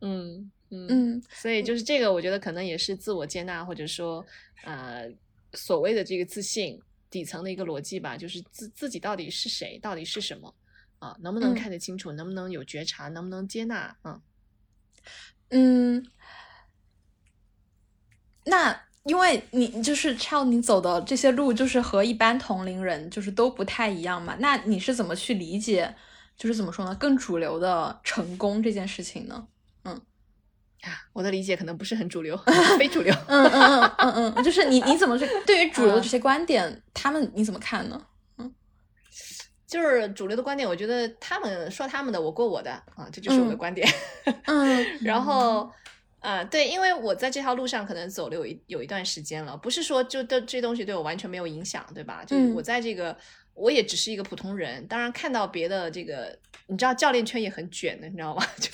嗯嗯嗯，所以就是这个，我觉得可能也是自我接纳，或者说呃所谓的这个自信底层的一个逻辑吧，就是自自己到底是谁，到底是什么啊？能不能看得清楚？能不能有觉察？能不能接纳？嗯。嗯，那因为你就是超你走的这些路，就是和一般同龄人就是都不太一样嘛。那你是怎么去理解，就是怎么说呢？更主流的成功这件事情呢？嗯，啊，我的理解可能不是很主流，非主流。嗯嗯嗯嗯嗯，就是你你怎么去对于主流的这些观点，他们你怎么看呢？嗯，就是主流的观点，我觉得他们说他们的，我过我的啊，这就是我的观点。嗯，然后，啊，对，因为我在这条路上可能走了有一有一段时间了，不是说就这这东西对我完全没有影响，对吧？就我在这个，我也只是一个普通人。当然，看到别的这个，你知道，教练圈也很卷的，你知道吗？就。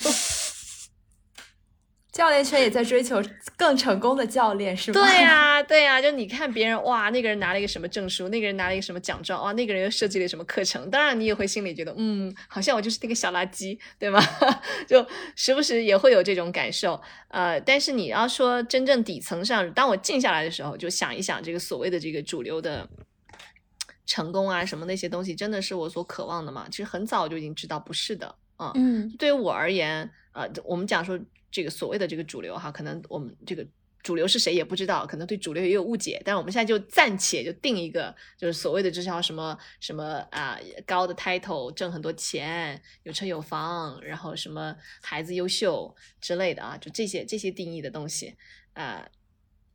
教练圈也在追求更成功的教练，是吗？对呀，对呀，就你看别人哇，那个人拿了一个什么证书，那个人拿了一个什么奖状，哇，那个人又设计了什么课程，当然你也会心里觉得，嗯，好像我就是那个小垃圾，对吗？就时不时也会有这种感受，呃，但是你要说真正底层上，当我静下来的时候，就想一想这个所谓的这个主流的成功啊，什么那些东西，真的是我所渴望的吗？其实很早就已经知道不是的，嗯，对于我而言，呃，我们讲说。这个所谓的这个主流哈，可能我们这个主流是谁也不知道，可能对主流也有误解。但是我们现在就暂且就定一个，就是所谓的这叫什么什么啊高的 title，挣很多钱，有车有房，然后什么孩子优秀之类的啊，就这些这些定义的东西啊，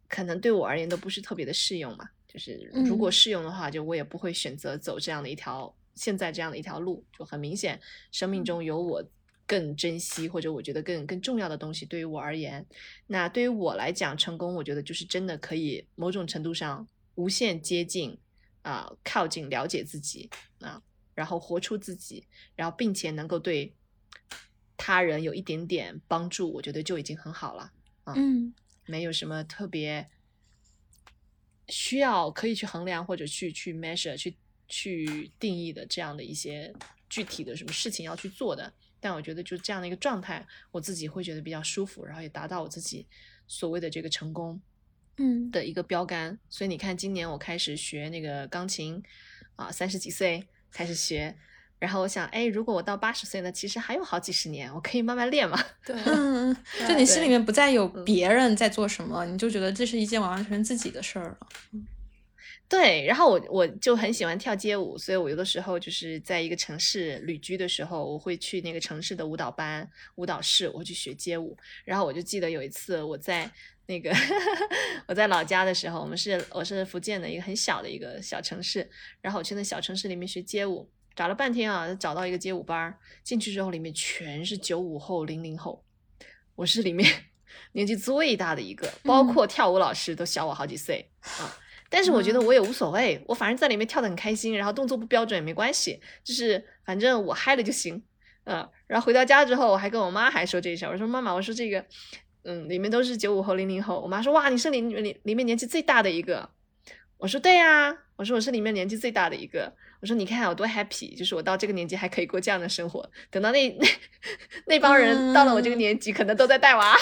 可能对我而言都不是特别的适用嘛。就是如果适用的话，就我也不会选择走这样的一条现在这样的一条路。就很明显，生命中有我。更珍惜或者我觉得更更重要的东西，对于我而言，那对于我来讲，成功，我觉得就是真的可以某种程度上无限接近啊，靠近了解自己啊，然后活出自己，然后并且能够对他人有一点点帮助，我觉得就已经很好了啊。嗯，没有什么特别需要可以去衡量或者去去 measure 去去定义的这样的一些具体的什么事情要去做的。但我觉得就这样的一个状态，我自己会觉得比较舒服，然后也达到我自己所谓的这个成功，嗯的一个标杆。所以你看，今年我开始学那个钢琴，啊，三十几岁开始学，然后我想，哎，如果我到八十岁呢，其实还有好几十年，我可以慢慢练嘛。对，嗯，就你心里面不再有别人在做什么，你就觉得这是一件完完全全自己的事儿了。对，然后我我就很喜欢跳街舞，所以我有的时候就是在一个城市旅居的时候，我会去那个城市的舞蹈班、舞蹈室，我去学街舞。然后我就记得有一次我在那个 我在老家的时候，我们是我是福建的一个很小的一个小城市，然后我去那小城市里面学街舞，找了半天啊，找到一个街舞班儿，进去之后里面全是九五后、零零后，我是里面 年纪最大的一个，包括跳舞老师都小我好几岁啊。但是我觉得我也无所谓，我反正在里面跳得很开心，然后动作不标准也没关系，就是反正我嗨了就行，嗯。然后回到家之后，我还跟我妈还说这事儿，我说妈妈，我说这个，嗯，里面都是九五后、零零后。我妈说哇，你是里里里面年纪最大的一个。我说对呀，我说我是里面年纪最大的一个。我说你看我多 happy，就是我到这个年纪还可以过这样的生活。等到那那 那帮人到了我这个年纪，可能都在带娃。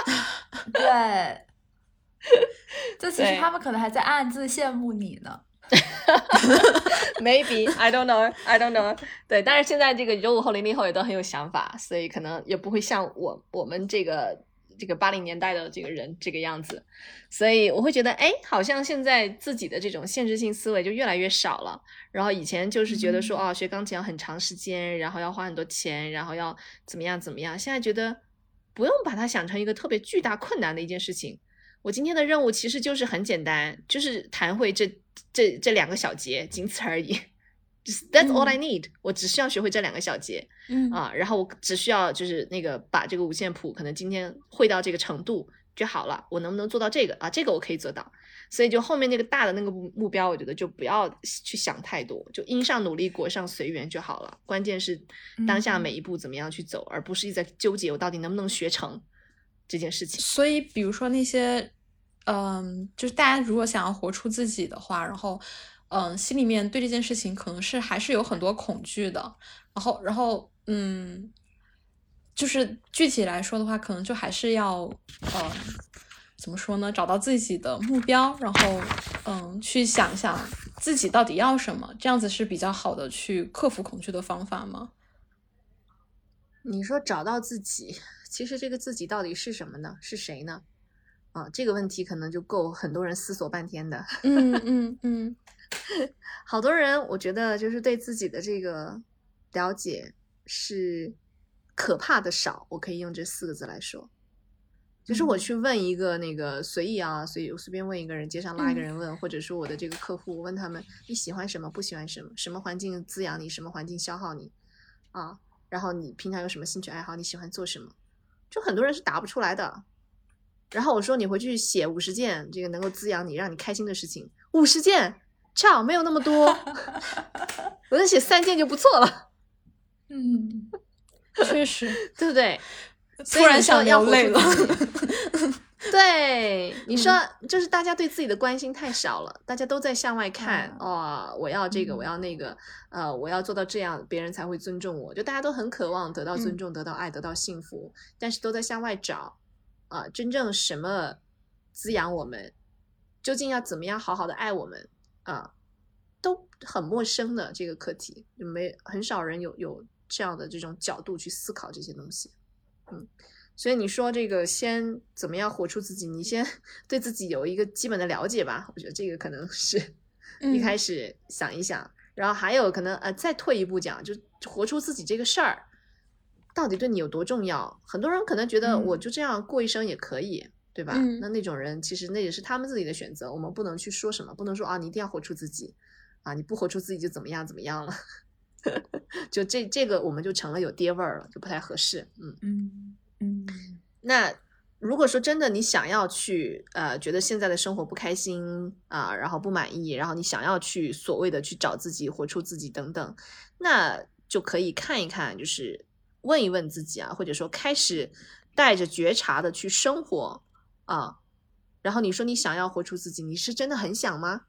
对。就其实他们可能还在暗自羡慕你呢。Maybe I don't know, I don't know。对，但是现在这个九五后、零零后也都很有想法，所以可能也不会像我我们这个这个八零年代的这个人这个样子。所以我会觉得，哎，好像现在自己的这种限制性思维就越来越少了。然后以前就是觉得说，哦，学钢琴要很长时间，然后要花很多钱，然后要怎么样怎么样。现在觉得不用把它想成一个特别巨大困难的一件事情。我今天的任务其实就是很简单，就是弹会这这这两个小节，仅此而已。That's all I need，我只需要学会这两个小节，嗯啊，然后我只需要就是那个把这个五线谱可能今天会到这个程度就好了。我能不能做到这个啊？这个我可以做到。所以就后面那个大的那个目目标，我觉得就不要去想太多，就因上努力，果上随缘就好了。关键是当下每一步怎么样去走，而不是一直在纠结我到底能不能学成。这件事情，所以比如说那些，嗯，就是大家如果想要活出自己的话，然后，嗯，心里面对这件事情可能是还是有很多恐惧的，然后，然后，嗯，就是具体来说的话，可能就还是要，呃，怎么说呢？找到自己的目标，然后，嗯，去想想自己到底要什么，这样子是比较好的去克服恐惧的方法吗？你说找到自己。其实这个自己到底是什么呢？是谁呢？啊，这个问题可能就够很多人思索半天的。嗯嗯嗯，好多人我觉得就是对自己的这个了解是可怕的少。我可以用这四个字来说，就是我去问一个那个随意啊，随意我随便问一个人，街上拉一个人问，或者说我的这个客户，我问他们你喜欢什么，不喜欢什么，什么环境滋养你，什么环境消耗你啊？然后你平常有什么兴趣爱好，你喜欢做什么？就很多人是答不出来的，然后我说你回去写五十件这个能够滋养你、让你开心的事情，五十件，操没有那么多，我能写三件就不错了。嗯，确实，对不对？突然想要累了。对，你说就是大家对自己的关心太少了，大家都在向外看哦，我要这个，我要那个，呃，我要做到这样，别人才会尊重我。就大家都很渴望得到尊重、得到爱、得到幸福，但是都在向外找啊，真正什么滋养我们，究竟要怎么样好好的爱我们啊，都很陌生的这个课题，没很少人有有这样的这种角度去思考这些东西，嗯。所以你说这个先怎么样活出自己？你先 对自己有一个基本的了解吧。我觉得这个可能是一开始想一想，然后还有可能呃再退一步讲，就活出自己这个事儿到底对你有多重要？很多人可能觉得我就这样过一生也可以，对吧？那那种人其实那也是他们自己的选择，我们不能去说什么，不能说啊你一定要活出自己啊，你不活出自己就怎么样怎么样了。就这这个我们就成了有爹味儿了，就不太合适。嗯嗯。嗯，那如果说真的你想要去呃，觉得现在的生活不开心啊，然后不满意，然后你想要去所谓的去找自己、活出自己等等，那就可以看一看，就是问一问自己啊，或者说开始带着觉察的去生活啊。然后你说你想要活出自己，你是真的很想吗？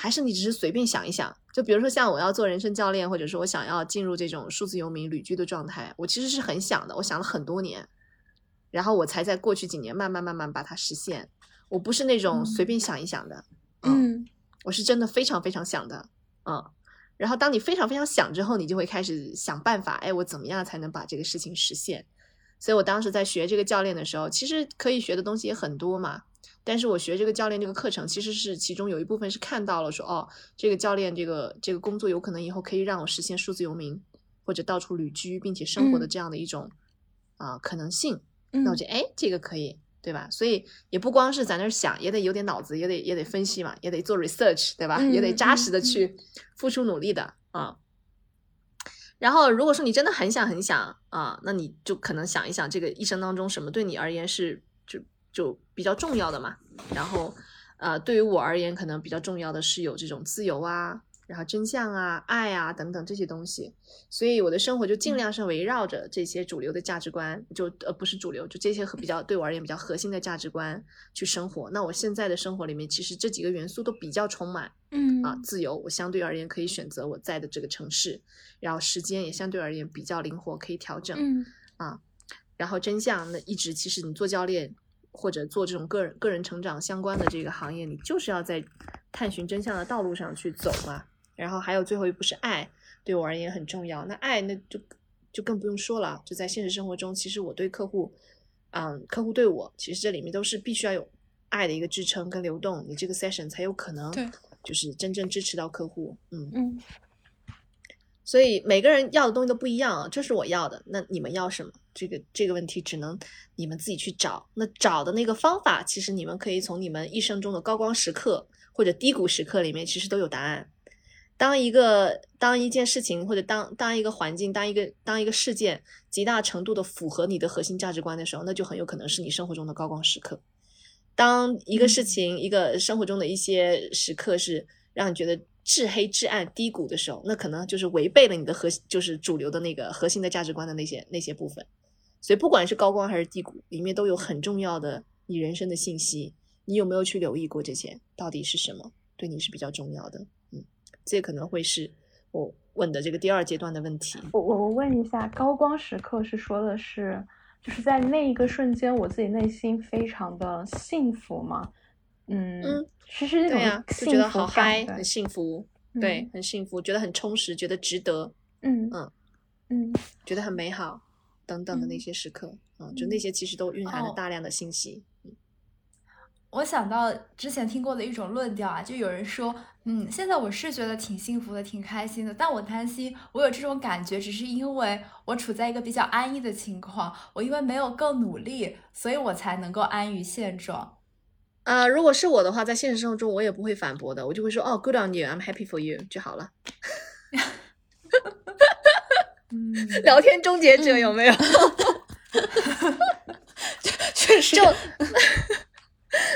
还是你只是随便想一想？就比如说像我要做人生教练，或者说我想要进入这种数字游民旅居的状态，我其实是很想的，我想了很多年，然后我才在过去几年慢慢慢慢把它实现。我不是那种随便想一想的，嗯，我是真的非常非常想的，嗯。然后当你非常非常想之后，你就会开始想办法，哎，我怎么样才能把这个事情实现？所以我当时在学这个教练的时候，其实可以学的东西也很多嘛。但是我学这个教练这个课程，其实是其中有一部分是看到了说，哦，这个教练这个这个工作有可能以后可以让我实现数字游民或者到处旅居并且生活的这样的一种啊可能性。那我觉得，哎，这个可以，对吧？所以也不光是在那儿想，也得有点脑子，也得也得分析嘛，也得做 research，对吧？也得扎实的去付出努力的啊。然后如果说你真的很想很想啊，那你就可能想一想，这个一生当中什么对你而言是就就比较重要的嘛。然后呃，对于我而言，可能比较重要的是有这种自由啊。然后真相啊、爱啊等等这些东西，所以我的生活就尽量是围绕着这些主流的价值观，就呃不是主流，就这些比较对我而言比较核心的价值观去生活。那我现在的生活里面，其实这几个元素都比较充满，嗯啊，自由，我相对而言可以选择我在的这个城市，然后时间也相对而言比较灵活，可以调整，嗯啊，然后真相，那一直其实你做教练或者做这种个人个人成长相关的这个行业，你就是要在探寻真相的道路上去走嘛。然后还有最后一步是爱，对我而言很重要。那爱那就就更不用说了。就在现实生活中，其实我对客户，嗯，客户对我，其实这里面都是必须要有爱的一个支撑跟流动，你这个 session 才有可能，对，就是真正支持到客户。嗯嗯。所以每个人要的东西都不一样啊，这是我要的。那你们要什么？这个这个问题只能你们自己去找。那找的那个方法，其实你们可以从你们一生中的高光时刻或者低谷时刻里面，其实都有答案。当一个当一件事情或者当当一个环境当一个当一个事件极大程度的符合你的核心价值观的时候，那就很有可能是你生活中的高光时刻。当一个事情一个生活中的一些时刻是让你觉得至黑至暗低谷的时候，那可能就是违背了你的核就是主流的那个核心的价值观的那些那些部分。所以不管是高光还是低谷，里面都有很重要的你人生的信息。你有没有去留意过这些到底是什么对你是比较重要的？这可能会是我问的这个第二阶段的问题。我我我问一下，高光时刻是说的是，就是在那一个瞬间，我自己内心非常的幸福吗？嗯嗯，其实那种就觉得好嗨，很幸福，对，很幸福，觉得很充实，觉得值得，嗯嗯嗯，觉得很美好等等的那些时刻，嗯，就那些其实都蕴含了大量的信息。我想到之前听过的一种论调啊，就有人说，嗯，现在我是觉得挺幸福的，挺开心的，但我担心我有这种感觉，只是因为我处在一个比较安逸的情况，我因为没有更努力，所以我才能够安于现状。啊，如果是我的话，在现实生活中我也不会反驳的，我就会说，哦，Good on you，I'm happy for you 就好了。嗯，聊天终结者有没有？确实。就。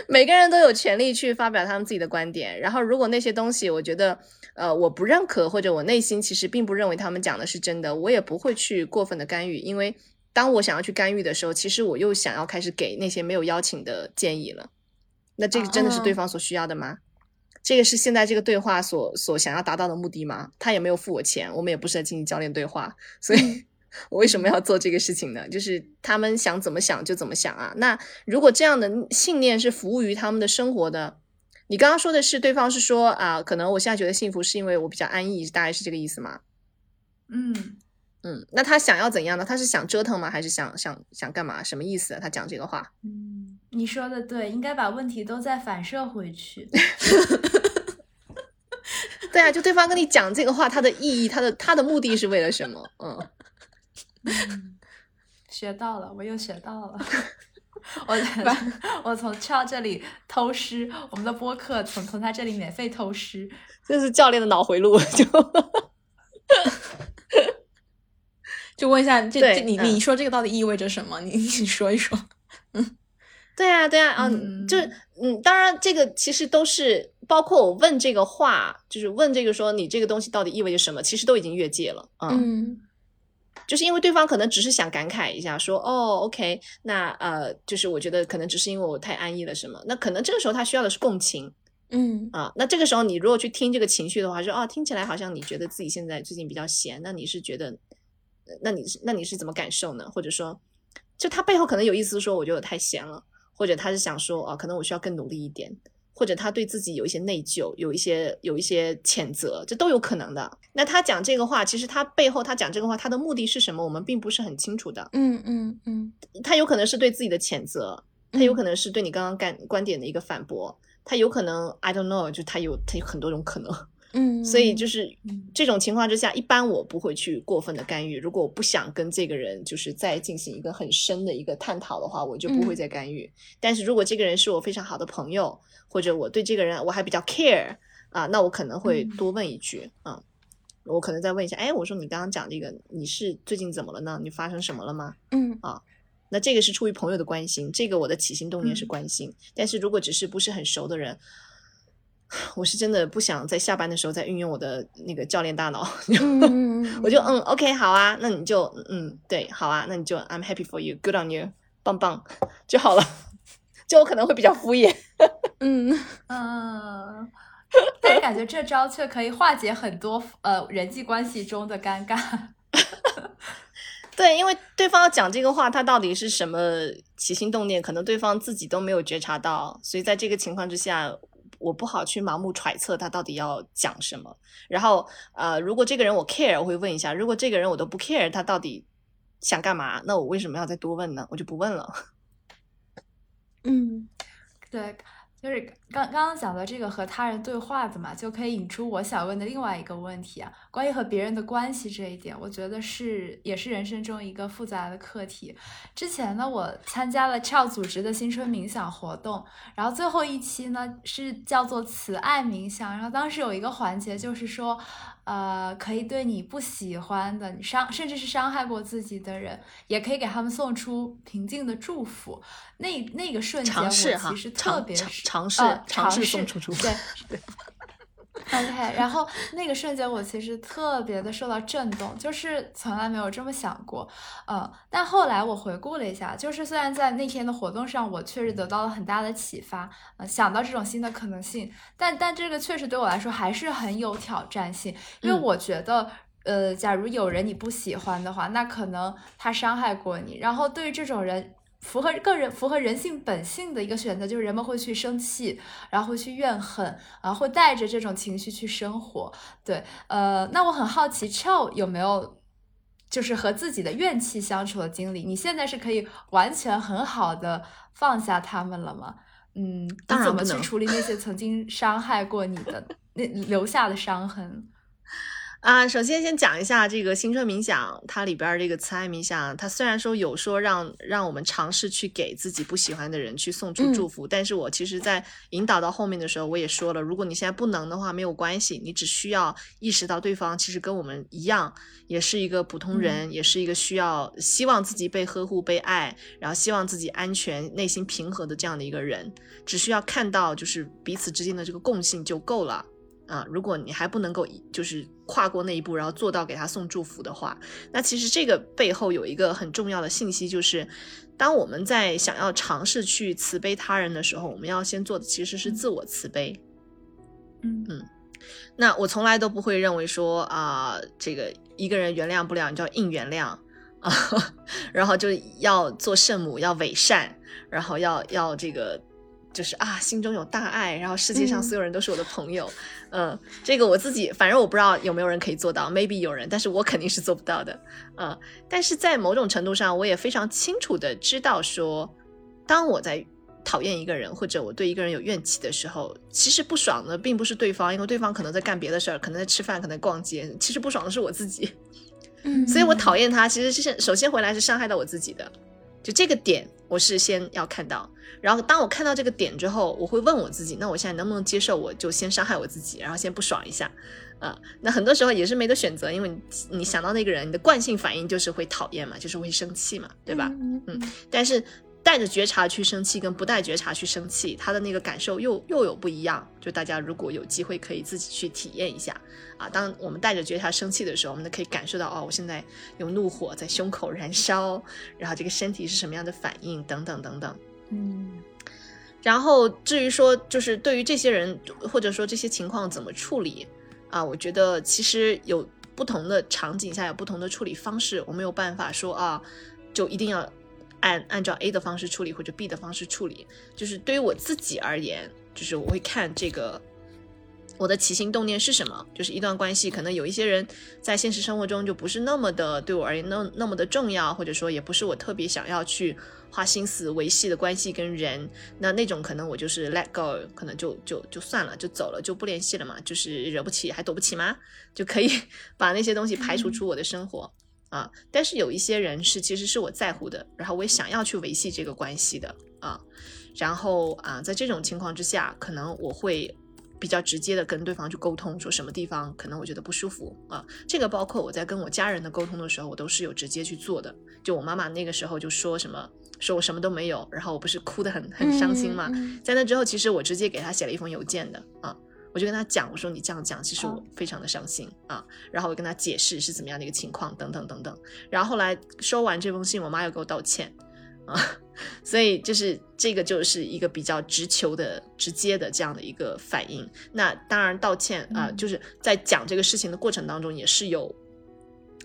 每个人都有权利去发表他们自己的观点，然后如果那些东西我觉得，呃，我不认可，或者我内心其实并不认为他们讲的是真的，我也不会去过分的干预，因为当我想要去干预的时候，其实我又想要开始给那些没有邀请的建议了。那这个真的是对方所需要的吗？这个是现在这个对话所所想要达到的目的吗？他也没有付我钱，我们也不是在进行教练对话，所以。我为什么要做这个事情呢？就是他们想怎么想就怎么想啊。那如果这样的信念是服务于他们的生活的，你刚刚说的是对方是说啊，可能我现在觉得幸福是因为我比较安逸，大概是这个意思吗？嗯嗯，那他想要怎样呢？他是想折腾吗？还是想想想干嘛？什么意思？他讲这个话？嗯，你说的对，应该把问题都再反射回去。对啊，就对方跟你讲这个话，他的意义，他的他的目的是为了什么？嗯。嗯，学到了，我又学到了。我 我从 Chao 这里偷师，我们的播客从从他这里免费偷师，这是教练的脑回路。就就问一下，这这你你说这个到底意味着什么？你你说一说。嗯，对啊，对啊，嗯，就嗯，当然这个其实都是包括我问这个话，就是问这个说你这个东西到底意味着什么，其实都已经越界了。嗯。就是因为对方可能只是想感慨一下，说哦，OK，那呃，就是我觉得可能只是因为我太安逸了什么，那可能这个时候他需要的是共情，嗯啊，那这个时候你如果去听这个情绪的话，说哦，听起来好像你觉得自己现在最近比较闲，那你是觉得，那你是那你是怎么感受呢？或者说，就他背后可能有意思说，我觉得我太闲了，或者他是想说哦，可能我需要更努力一点。或者他对自己有一些内疚，有一些有一些谴责，这都有可能的。那他讲这个话，其实他背后他讲这个话，他的目的是什么？我们并不是很清楚的。嗯嗯嗯，他有可能是对自己的谴责，他有可能是对你刚刚干观点的一个反驳，他有可能 I don't know，就他有他有很多种可能。嗯，所以就是这种情况之下，一般我不会去过分的干预。如果我不想跟这个人就是再进行一个很深的一个探讨的话，我就不会再干预。但是如果这个人是我非常好的朋友，或者我对这个人我还比较 care 啊，那我可能会多问一句啊。我可能再问一下，哎，我说你刚刚讲这个，你是最近怎么了呢？你发生什么了吗？嗯啊，那这个是出于朋友的关心，这个我的起心动念是嗯关心。但是如果只是不是很熟的人，我是真的不想在下班的时候再运用我的那个教练大脑，嗯我就嗯，OK，好啊，那你就嗯，对，好啊，那你就 I'm happy for you，good on you，棒棒就好了。就我可能会比较敷衍，嗯 嗯，但是感觉这招却可以化解很多呃人际关系中的尴尬。对，因为对方要讲这个话，他到底是什么起心动念，可能对方自己都没有觉察到，所以在这个情况之下，我不好去盲目揣测他到底要讲什么。然后，呃，如果这个人我 care，我会问一下；如果这个人我都不 care，他到底想干嘛？那我为什么要再多问呢？我就不问了。嗯，对，就是刚刚刚讲的这个和他人对话的嘛，就可以引出我想问的另外一个问题啊，关于和别人的关系这一点，我觉得是也是人生中一个复杂的课题。之前呢，我参加了 Child 组织的新春冥想活动，然后最后一期呢是叫做慈爱冥想，然后当时有一个环节就是说。呃，可以对你不喜欢的、你伤甚至是伤害过自己的人，也可以给他们送出平静的祝福。那那个瞬间，我其实特别是尝尝试呃尝试试送出祝福对。OK，然后那个瞬间我其实特别的受到震动，就是从来没有这么想过，呃，但后来我回顾了一下，就是虽然在那天的活动上，我确实得到了很大的启发，呃，想到这种新的可能性，但但这个确实对我来说还是很有挑战性，因为嗯我觉得。呃，假如有人你不喜欢的话，那可能他伤害过你，然后对于这种人，符合个人符合人性本性的一个选择，就是人们会去生气，然后会去怨恨，啊，会带着这种情绪去生活。对，呃，那我很好奇 c h 有没有就是和自己的怨气相处的经历？你现在是可以完全很好的放下他们了吗？嗯，你怎么去处理那些曾经伤害过你的 那留下的伤痕？啊，首先先讲一下这个新春冥想，它里边儿这个慈爱冥想，它虽然说有说让让我们尝试去给自己不喜欢的人去送出祝福，但是我其实在引导到后面的时候，我也说了，如果你现在不能的话，没有关系，你只需要意识到对方其实跟我们一样，也是一个普通人，也是一个需要希望自己被呵护、被爱，然后希望自己安全、内心平和的这样的一个人，只需要看到就是彼此之间的这个共性就够了。啊，如果你还不能够就是跨过那一步，然后做到给他送祝福的话，那其实这个背后有一个很重要的信息，就是当我们在想要尝试去慈悲他人的时候，我们要先做的其实是自我慈悲。嗯嗯，那我从来都不会认为说啊、这个一个人原谅不了，你就要硬原谅啊，然后就要做圣母，要伪善，然后要要这个。就是啊，心中有大爱，然后世界上嗯。所有人都是我的朋友，嗯，这个我自己，反正我不知道有没有人可以做到，maybe 有人，但是我肯定是做不到的，嗯，但是在某种程度上，我也非常清楚的知道说，当我在讨厌一个人或者我对一个人有怨气的时候，其实不爽的并不是对方，因为对方可能在干别的事儿，可能在吃饭，可能在逛街，其实不爽的是我自己，嗯。所以我讨厌他，其实是首先回来是伤害到我自己的，就这个点我是先要看到，然后当我看到这个点之后，我会问我自己，那我现在能不能接受？我就先伤害我自己，然后先不爽一下，啊、那很多时候也是没得选择，因为你你想到那个人，你的惯性反应就是会讨厌嘛，就是会生气嘛，对吧？嗯嗯但是带着觉察去生气，跟不带觉察去生气，他的那个感受又又有不一样。就大家如果有机会，可以自己去体验一下啊。当我们带着觉察生气的时候，我们可以感受到哦，我现在有怒火在胸口燃烧，然后这个身体是什么样的反应，等等等等。嗯然后至于说，就是对于这些人或者说这些情况怎么处理啊，我觉得其实有不同的场景下有不同的处理方式，我没有办法说啊，就一定要按按照 A 的方式处理或者 B 的方式处理。就是对于我自己而言，就是我会看这个我的起心动念是什么。就是一段关系，可能有一些人在现实生活中就不是那么的对我而言那那么的重要，或者说也不是我特别想要去花心思维系的关系跟人。那那种可能我就是 let go，可能就就就算了，就走了，就不联系了嘛。就是惹不起还躲不起吗？就可以 把那些东西排除出我的生活。啊，但是有一些人是其实是我在乎的，然后我也想要去维系这个关系的啊，然后啊，在这种情况之下，可能我会比较直接的跟对方去沟通，说什么地方可能我觉得不舒服啊。这个包括我在跟我家人的沟通的时候，我都是有直接去做的。就我妈妈那个时候就说什么，说我什么都没有，然后我不是哭得很很伤心嘛。在那之后，其实我直接给她写了一封邮件的啊。我就跟他讲，我说你这样讲，其实我非常的伤心啊。然后我跟他解释是怎么样的一个情况，等等等等。然后后来收完这封信，我妈又给我道歉啊。所以就是这个就是一个比较直球的、直接的这样的一个反应。那当然道歉啊，就是在讲这个事情的过程当中也是有。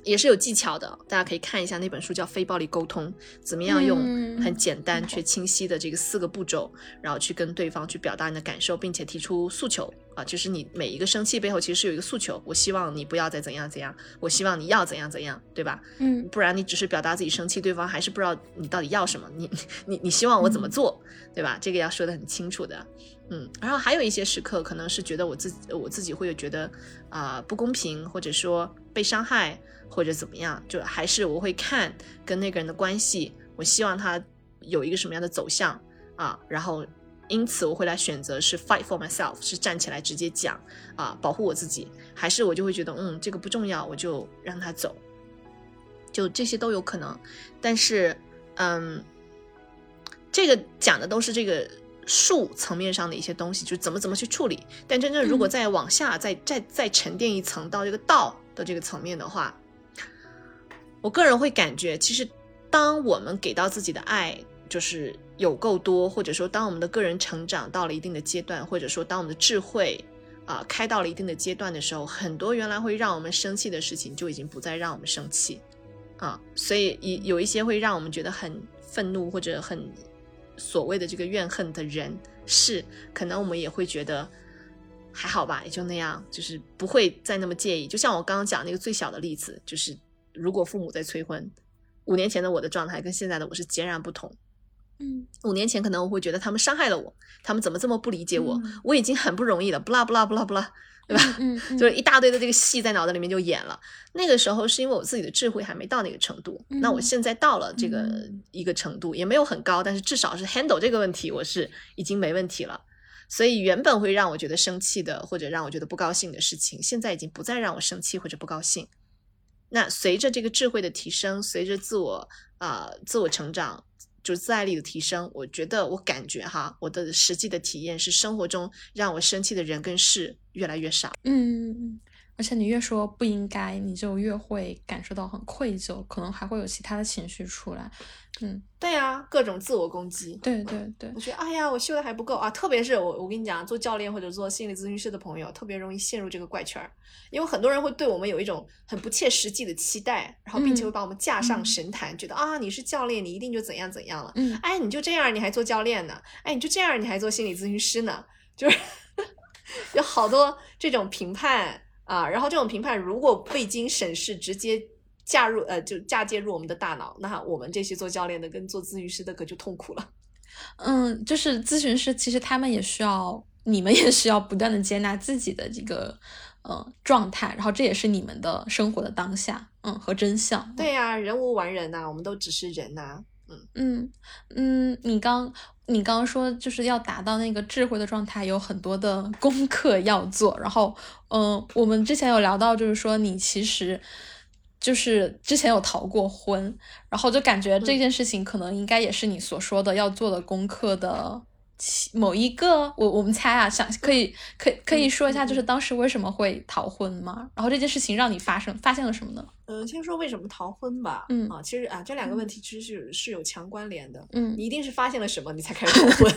也是有技巧的，大家可以看一下那本书叫《非暴力沟通》，怎么样用很简单却清晰的这个四个步骤，然后去跟对方去表达你的感受，并且提出诉求啊，就是你每一个生气背后其实是有一个诉求，我希望你不要再怎样怎样，我希望你要怎样怎样，对吧？嗯，不然你只是表达自己生气，对方还是不知道你到底要什么，你你你希望我怎么做，对吧？这个要说的很清楚的，嗯，然后还有一些时刻可能是觉得我自己我自己会有觉得啊不公平，或者说被伤害。或者怎么样，就还是我会看跟那个人的关系，我希望他有一个什么样的走向啊，然后因此我会来选择是 fight for myself，是站起来直接讲啊，保护我自己，还是我就会觉得嗯这个不重要，我就让他走，就这些都有可能，但是嗯，这个讲的都是这个术层面上的一些东西，就是怎么怎么去处理，但真正如果再往下再再再沉淀一层到这个道的这个层面的话。我个人会感觉，其实当我们给到自己的爱就是有够多，或者说当我们的个人成长到了一定的阶段，或者说当我们的智慧啊开到了一定的阶段的时候，很多原来会让我们生气的事情就已经不再让我们生气啊。所以有有一些会让我们觉得很愤怒或者很所谓的这个怨恨的人事，可能我们也会觉得还好吧，也就那样，就是不会再那么介意。就像我刚刚讲那个最小的例子，就是。如果父母在催婚，五年前的我的状态跟现在的我是截然不同。嗯，五年前可能我会觉得他们伤害了我，他们怎么这么不理解我？我已经很不容易了，不啦不啦不啦不啦，对吧？嗯，就是一大堆的这个戏在脑袋里面就演了。那个时候是因为我自己的智慧还没到那个程度，那我现在到了这个一个程度，也没有很高，但是至少是 handle 这个问题，我是已经没问题了。所以原本会让我觉得生气的，或者让我觉得不高兴的事情，现在已经不再让我生气或者不高兴。那随着这个智慧的提升，随着自我啊自我成长，就是自爱力的提升，我觉得我感觉哈，我的实际的体验是生活中让我生气的人跟事越来越少。嗯，而且你越说不应该，你就越会感受到很愧疚，可能还会有其他的情绪出来。嗯，对呀，各种自我攻击。对对对，我觉得哎呀，我修的还不够啊！特别是我，我跟你讲，做教练或者做心理咨询师的朋友，特别容易陷入这个怪圈儿，因为很多人会对我们有一种很不切实际的期待，然后并且会把我们架上神坛，觉得啊，你是教练，你一定就怎样怎样了。嗯，哎，你就这样，你还做教练呢？哎，你就这样，你还做心理咨询师呢？就是 有好多这种评判啊，然后这种评判如果未经审视，直接。嫁入呃，就嫁接入我们的大脑，那我们这些做教练的跟做咨询师的可就痛苦了。嗯，就是咨询师，其实他们也需要，你们也需要不断的接纳自己的这个呃状态，然后这也是你们的生活的当下，嗯，和真相。对呀，人无完人呐，我们都只是人呐。嗯嗯嗯，你刚你刚刚说就是要达到那个智慧的状态，有很多的 功课要做。然后嗯，我们之前有聊到，就是说你其实。就是之前有逃过婚，然后就感觉这件事情可能应该也是你所说的要做的功课的某一个。我我们猜啊，想可以可可以说一下，就是当时为什么会逃婚吗？然后这件事情让你发生发现了什么呢？嗯，先说为什么逃婚吧。嗯啊，其实啊，这两个问题其实是是有强关联的。嗯，你一定是发现了什么，你才开始 逃婚。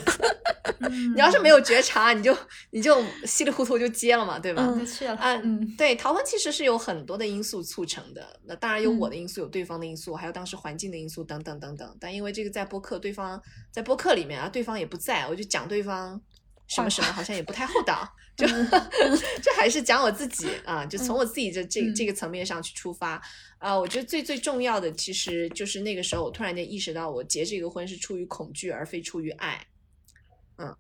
你要是没有觉察，你就你就稀里糊涂就接了嘛，对吧？嗯，去了。嗯，对，逃婚其实是有很多的因素促成的。那当然有我的因素，有对方的因素，还有当时环境的因素等等等等。但因为这个在播客，对方在播客里面啊，对方也不在，我就讲对方什么什么，好像也不太厚道。就这还是讲我自己啊，就从我自己的这这个层面上去出发啊。我觉得最最重要的，其实就是那个时候，我突然间意识到，我结这个婚是出于恐惧，而非出于爱。嗯，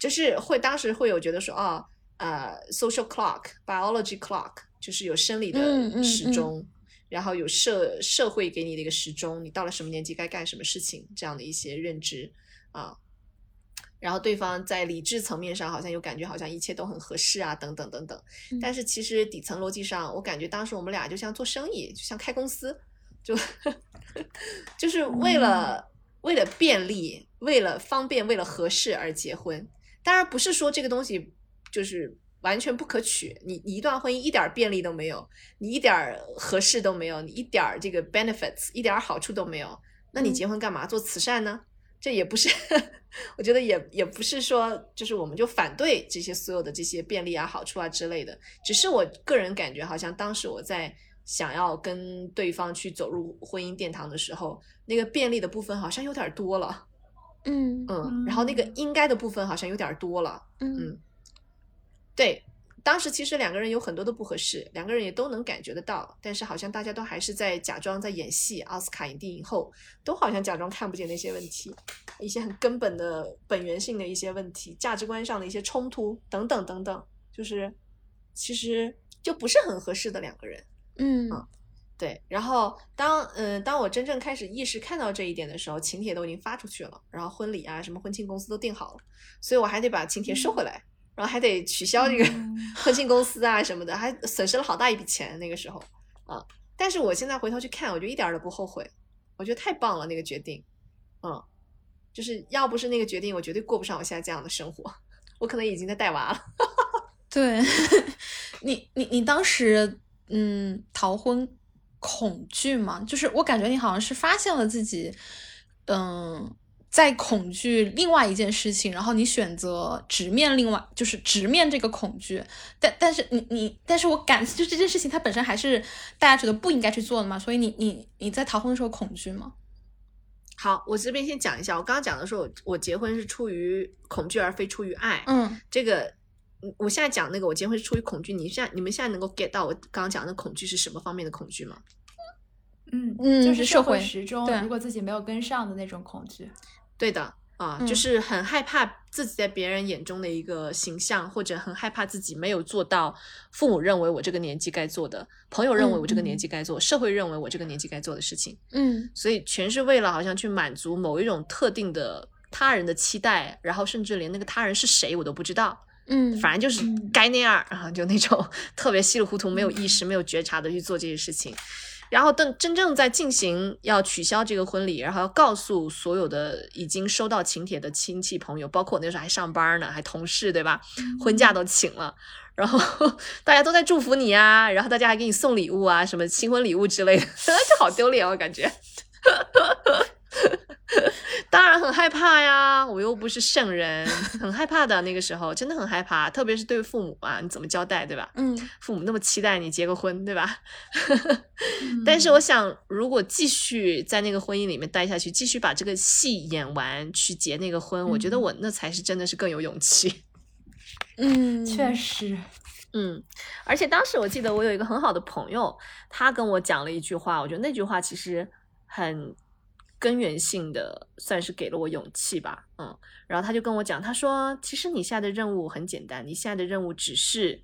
就是会当时会有觉得说，哦，呃，social clock，biology clock，就是有生理的时钟，然后有社社会给你的一个时钟，你到了什么年纪该干什么事情，这样的一些认知啊。然后对方在理智层面上好像又感觉好像一切都很合适啊，等等等等。但是其实底层逻辑上，我感觉当时我们俩就像做生意，就像开公司，就 就是为了为了便利、为了方便、为了合适而结婚。当然不是说这个东西就是完全不可取，你你一段婚姻一点便利都没有，你一点合适都没有，你一点这个 benefits 一点好处都没有，那你结婚干嘛？做慈善呢？这也不是，我觉得也也不是说，就是我们就反对这些所有的这些便利啊、好处啊之类的。只是我个人感觉，好像当时我在想要跟对方去走入婚姻殿堂的时候，那个便利的部分好像有点多了，嗯嗯，然后那个应该的部分好像有点多了，嗯嗯，对。当时其实两个人有很多的不合适，两个人也都能感觉得到，但是好像大家都还是在假装在演戏。奥斯卡影帝影后都好像假装看不见那些问题，一些很根本的本源性的一些问题，价值观上的一些冲突等等等等，就是其实就不是很合适的两个人。嗯，对。然后当嗯当我真正开始意识看到这一点的时候，请帖都已经发出去了，然后婚礼啊什么婚庆公司都定好了，所以我还得把请帖收回来。然后还得取消这个 婚庆公司啊什么的，还损失了好大一笔钱那个时候啊。但是我现在回头去看，我就一点都不后悔，我觉得太棒了那个决定，嗯，就是要不是那个决定，我绝对过不上我现在这样的生活，我可能已经在带娃了。对 你，你你当时嗯逃婚恐惧吗？就是我感觉你好像是发现了自己，嗯。在恐惧另外一件事情，然后你选择直面另外，就是直面这个恐惧。但但是你你，但是我感 就这件事情它本身还是大家觉得不应该去做的嘛。所以你你你在逃婚的时候恐惧吗？好，我这边先讲一下，我刚刚讲的时候，我结婚是出于恐惧而非出于爱。嗯，这个我现在讲那个我结婚是出于恐惧，你现在你们现在能够 get 到我刚刚讲的恐惧是什么方面的恐惧吗？嗯嗯，就是社会时钟，对，如果自己没有跟上的那种恐惧。对的啊，就是很害怕自己在别人眼中的一个形象，或者很害怕自己没有做到父母认为我这个年纪该做的，朋友认为我这个年纪该做，社会认为我这个年纪该做的事情。嗯，所以全是为了好像去满足某一种特定的他人的期待，然后甚至连那个他人是谁我都不知道。嗯，反正就是该那样，然后就那种 特别稀里糊涂、没有意识、没有觉察的去做这些事情。然后等真正在进行要取消这个婚礼，然后要告诉所有的已经收到请帖的亲戚朋友，包括我那时候还上班呢，还同事对吧？婚假都请了，然后 大家都在祝福你啊，然后大家还给你送礼物啊，什么新婚礼物之类的，就好丢脸我感觉。当然很害怕呀，我又不是圣人，很害怕的。那个时候真的很害怕，特别是对父母啊，你怎么交代，对吧？嗯，父母那么期待你结个婚，对吧？但是我想，如果继续在那个婚姻里面待下去，继续把这个戏演完，去结那个婚，我觉得我那才是真的是更有勇气。嗯，确实，嗯，而且当时我记得我有一个很好的朋友，他跟我讲了一句话，我觉得那句话其实很。根源性的算是给了我勇气吧，嗯，然后他就跟我讲，他说，其实你现在的任务很简单，你现在的任务只是，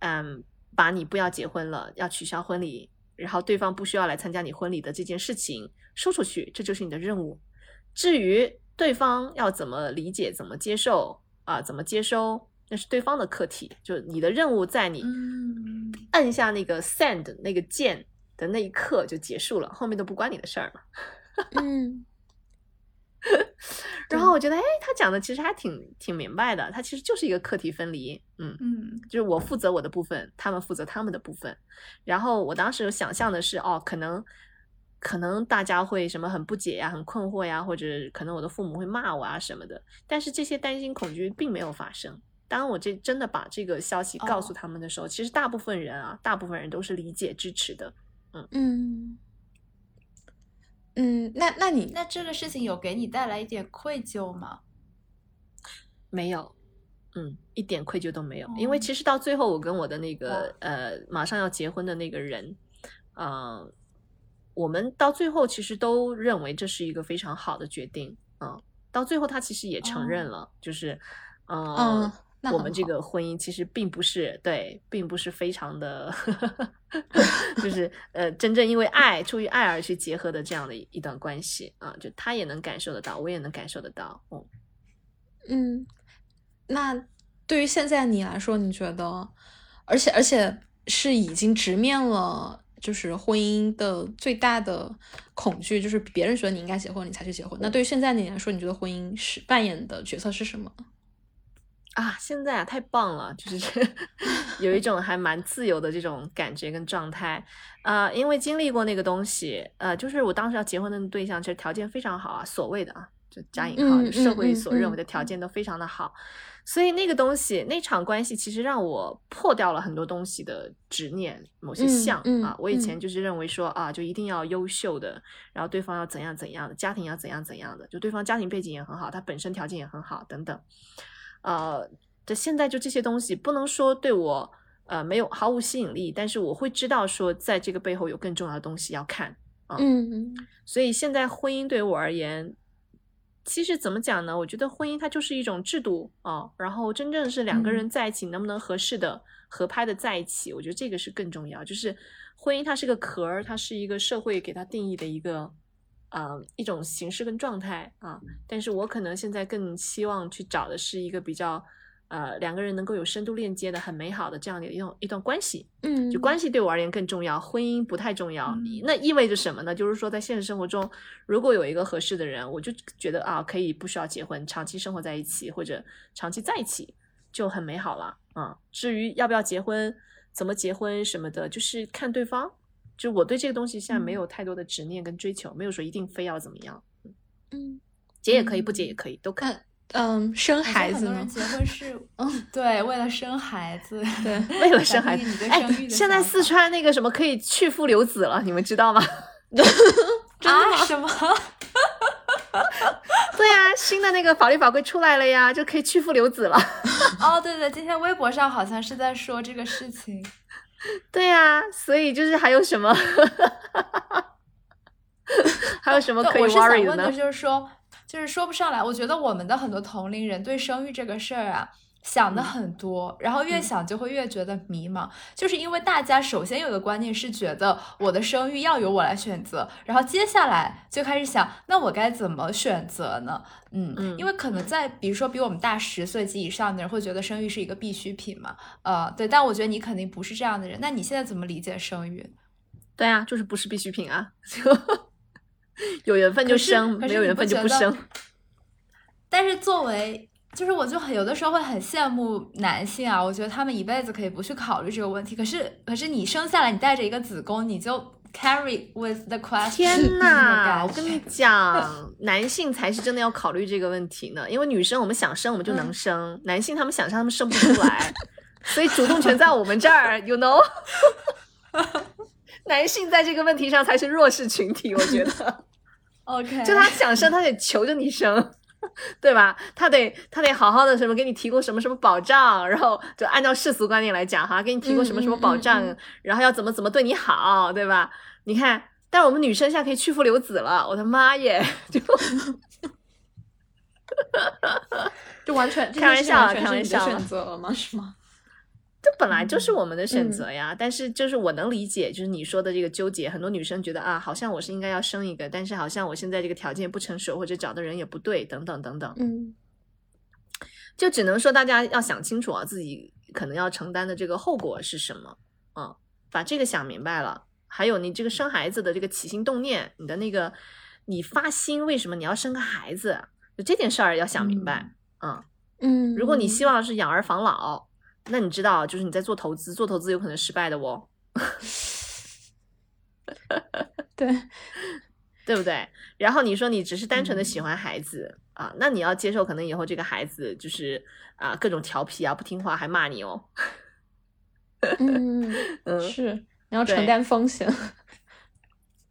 嗯，把你不要结婚了，要取消婚礼，然后对方不需要来参加你婚礼的这件事情说出去，这就是你的任务。至于对方要怎么理解、怎么接受啊，怎么接收，那是对方的课题。就你的任务在你按下那个 send 那个键的那一刻就结束了，后面都不关你的事儿了。嗯，然后我觉得，哎，他讲的其实还挺挺明白的。他其实就是一个课题分离，嗯嗯，就是我负责我的部分，他们负责他们的部分。然后我当时想象的是，哦，可能可能大家会什么很不解呀，很困惑呀，或者可能我的父母会骂我啊什么的。但是这些担心恐惧并没有发生。当我这真的把这个消息告诉他们的时候，其实大部分人啊，大部分人都是理解支持的。嗯嗯。嗯，那那你那这个事情有给你带来一点愧疚吗？没有，嗯，一点愧疚都没有。因为其实到最后，我跟我的那个呃马上要结婚的那个人，嗯，我们到最后其实都认为这是一个非常好的决定。嗯，到最后他其实也承认了，就是嗯。我们这个婚姻其实并不是对，并不是非常的，就是呃，真正因为爱，出于爱而去结合的这样的一段关系啊，就他也能感受得到，我也能感受得到，嗯嗯，那对于现在你来说，你觉得，而且而且是已经直面了。就是婚姻的最大的恐惧，就是别人觉得你应该结婚，你才去结婚。那对于现在你来说，你觉得婚姻是扮演的角色是什么？啊，现在啊，太棒了，就是 有一种还蛮自由的这种感觉跟状态。呃，因为经历过那个东西，呃，就是我当时要结婚的对象，其实条件非常好啊，所谓的啊，就加引号，社会所认为的条件都非常的好。所以那个东西，那场关系其实让我破掉了很多东西的执念，某些像啊，我以前就是认为说啊，就一定要优秀的，然后对方要怎样怎样的，家庭要怎样怎样的，就对方家庭背景也很好，他本身条件也很好等等，呃，这现在就这些东西不能说对我呃没有毫无吸引力，但是我会知道说在这个背后有更重要的东西要看啊，嗯，所以现在婚姻对于我而言。其实怎么讲呢？我觉得婚姻它就是一种制度啊，然后真正是两个人在一起能不能合适的、合拍的在一起，我觉得这个是更重要。就是婚姻它是个壳儿，它是一个社会给它定义的一个呃一种形式跟状态啊。但是我可能现在更希望去找的是一个比较。呃，两个人能够有深度链接的很美好的这样的一种一段关系，嗯，就关系对我而言更重要，婚姻不太重要。那意味着什么呢？就是说在现实生活中，如果有一个合适的人，我就觉得啊，可以不需要结婚，长期生活在一起或者长期在一起就很美好了啊。至于要不要结婚，怎么结婚什么的，就是看对方。就我对这个东西现在没有太多的执念跟追求，没有说一定非要怎么样。嗯，结也可以，不结也可以，都看。嗯，生孩子呢？结婚是 嗯，对，为了生孩子，对，为了生孩子。哎，现在四川那个什么可以去父留子了，你们知道吗？啊？什么？对呀，新的那个法律法规出来了呀，就可以去父留子了。哦，对对，今天微博上好像是在说这个事情。对呀，所以就是还有什么？还有什么可以 worry 的呢？就是说。就是说不上来，我觉得我们的很多同龄人对生育这个事儿啊想的很多，然后越想就会越觉得迷茫，就是因为大家首先有个观念是觉得我的生育要由我来选择，然后接下来就开始想，那我该怎么选择呢？嗯，因为可能在比如说比我们大十岁及以上的人会觉得生育是一个必需品嘛，呃，对，但我觉得你肯定不是这样的人，那你现在怎么理解生育？对啊，就是不是必需品啊。有缘分就生，没有缘分就不生。但是作为，就是我就很有的时候会很羡慕男性啊，我觉得他们一辈子可以不去考虑这个问题。可是，可是你生下来，你带着一个子宫，你就 carry with the question。天呐，我跟你讲，男性才是真的要考虑这个问题呢。因为女生我们想生我们就能生，男性他们想生他们生不出来，所以主动权在我们这儿，you know。男性在这个问题上才是弱势群体，我觉得。OK，就他想生，他得求着你生，对吧？他得他得好好的什么给你提供什么什么保障，然后就按照世俗观念来讲哈，给你提供什么什么保障，然后要怎么怎么对你好，对吧？你看，但是我们女生现在可以去父留子了，我的妈耶！就，就完全开玩笑，开玩笑，选择了吗？是吗？这本来就是我们的选择呀，但是就是我能理解，就是你说的这个纠结，很多女生觉得啊，好像我是应该要生一个，但是好像我现在这个条件不成熟，或者找的人也不对，等等等等。嗯，就只能说大家要想清楚啊，自己可能要承担的这个后果是什么，嗯，把这个想明白了。还有你这个生孩子的这个起心动念，你的那个你发心为什么你要生个孩子，就这件事儿要想明白，嗯嗯，如果你希望是养儿防老。那你知道，就是你在做投资，做投资有可能失败的哦。对，对不对？然后你说你只是单纯的喜欢孩子啊，那你要接受可能以后这个孩子就是啊各种调皮啊不听话还骂你哦。嗯 嗯，是你要承担风险。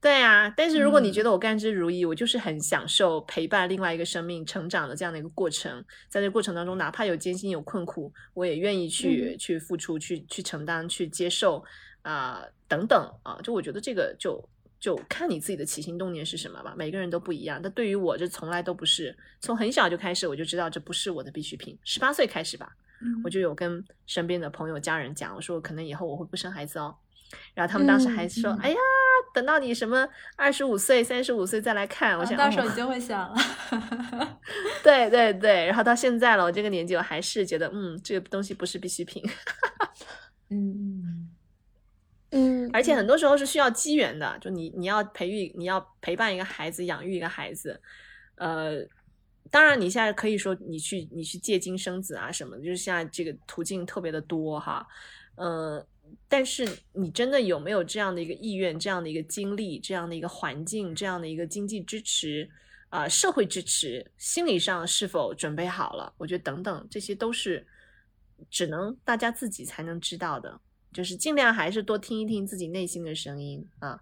对啊，但是如果你觉得我甘之如饴，我就是很享受陪伴另外一个生命成长的这样的一个过程，在这过程当中，哪怕有艰辛有困苦，我也愿意去去付出，去去承担，去接受啊等等啊，就我觉得这个就就看你自己的起心动念是什么吧，每个人都不一样。但对于我，这从来都不是，从很小就开始我就知道这不是我的必需品。十八岁开始吧，我就有跟身边的朋友家人讲，我说可能以后我会不生孩子哦，然后他们当时还说，哎呀。等到你什么二十五岁、三十五岁再来看，我想到时候哦你就会想了。对对对，然后到现在了，我这个年纪我还是觉得，嗯，这个东西不是必需品，嗯，嗯，而且很多时候是需要机缘的，就你你要培育，你要陪伴一个孩子，养育一个孩子，呃，当然你现在可以说你去你去借精生子啊什么的，就是现在这个途径特别的多哈，呃，但是你真的有没有这样的一个意愿、这样的一个经历、这样的一个环境、这样的一个经济支持啊、社会支持，心理上是否准备好了？我觉得等等这些都是只能大家自己才能知道的。就是尽量还是多听一听自己内心的声音啊。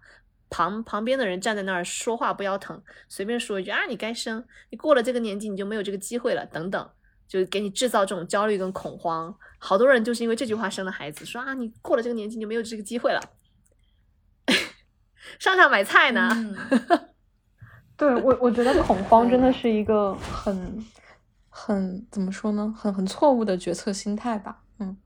旁旁边的人站在那儿说话不腰疼，随便说一句啊，你该生，你过了这个年纪你就没有这个机会了，等等，就给你制造这种焦虑跟恐慌。好多人就是因为这句话生了孩子，说啊，你过了这个年纪你就没有这个机会了。上上买菜呢，嗯对我，我觉得恐慌真的是一个很很怎么说呢？很很错误的决策心态吧。嗯，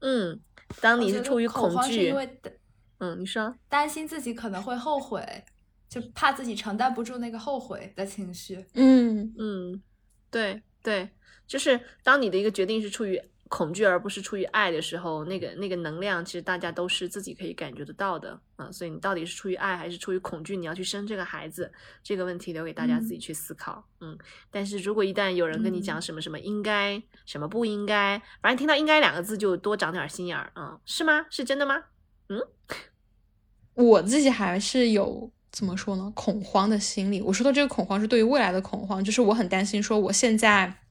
嗯，当你是出于恐慌是惧因，为担嗯，你说，担心自己可能会后悔，就怕自己承担不住那个后悔的情绪。嗯嗯，对对，就是当你的一个决定是出于恐惧而不是出于爱的时候，那个那个能量其实大家都是自己可以感觉得到的啊。所以你到底是出于爱还是出于恐惧，你要去生这个孩子，这个问题留给大家自己去思考。嗯，但是如果一旦有人跟你讲嗯什么什么应该，什么不应该，反正听到应该两个字就多长点心眼儿啊，是吗？是真的吗？嗯我自己还是有怎么说呢？恐慌的心理。我说的这个恐慌是对于未来的恐慌，就是我很担心说我现在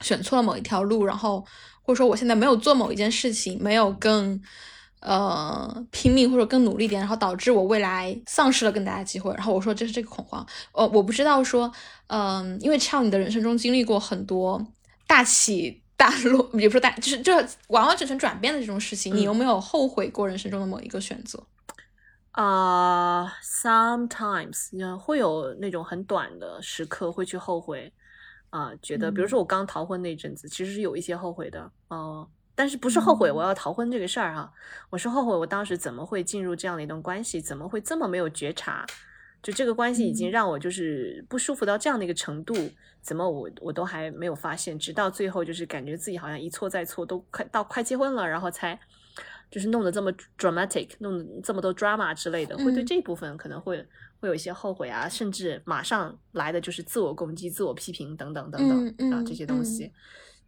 选错了某一条路，然后或者说我现在没有做某一件事情，没有更呃拼命或者更努力点，然后导致我未来丧失了更大的机会。然后我说这是这个恐慌。呃，我不知道说，嗯、因为像你的人生中经历过很多大起。大落，也不是大，就是这完完全全转变的这种事情，你嗯有没有后悔过人生中的某一个选择？啊、s o m e t i m e s 呃会有那种很短的时刻会去后悔，啊、觉得比如说我刚逃婚那阵子，其实是有一些后悔的，哦、但是不是后悔我要逃婚这个事儿哈，我是后悔我当时怎么会进入这样的一段关系，怎么会这么没有觉察，就这个关系已经嗯。让我就是不舒服到这样的一个程度，怎么我我都还没有发现，直到最后就是感觉自己好像一错再错，都快到快结婚了，然后才就是弄得这么 dramatic，弄得这么多 drama 之类的，会对嗯。这部分可能会会有一些后悔啊，甚至马上来的就是自我攻击、自我批评等等等等、啊这些东西。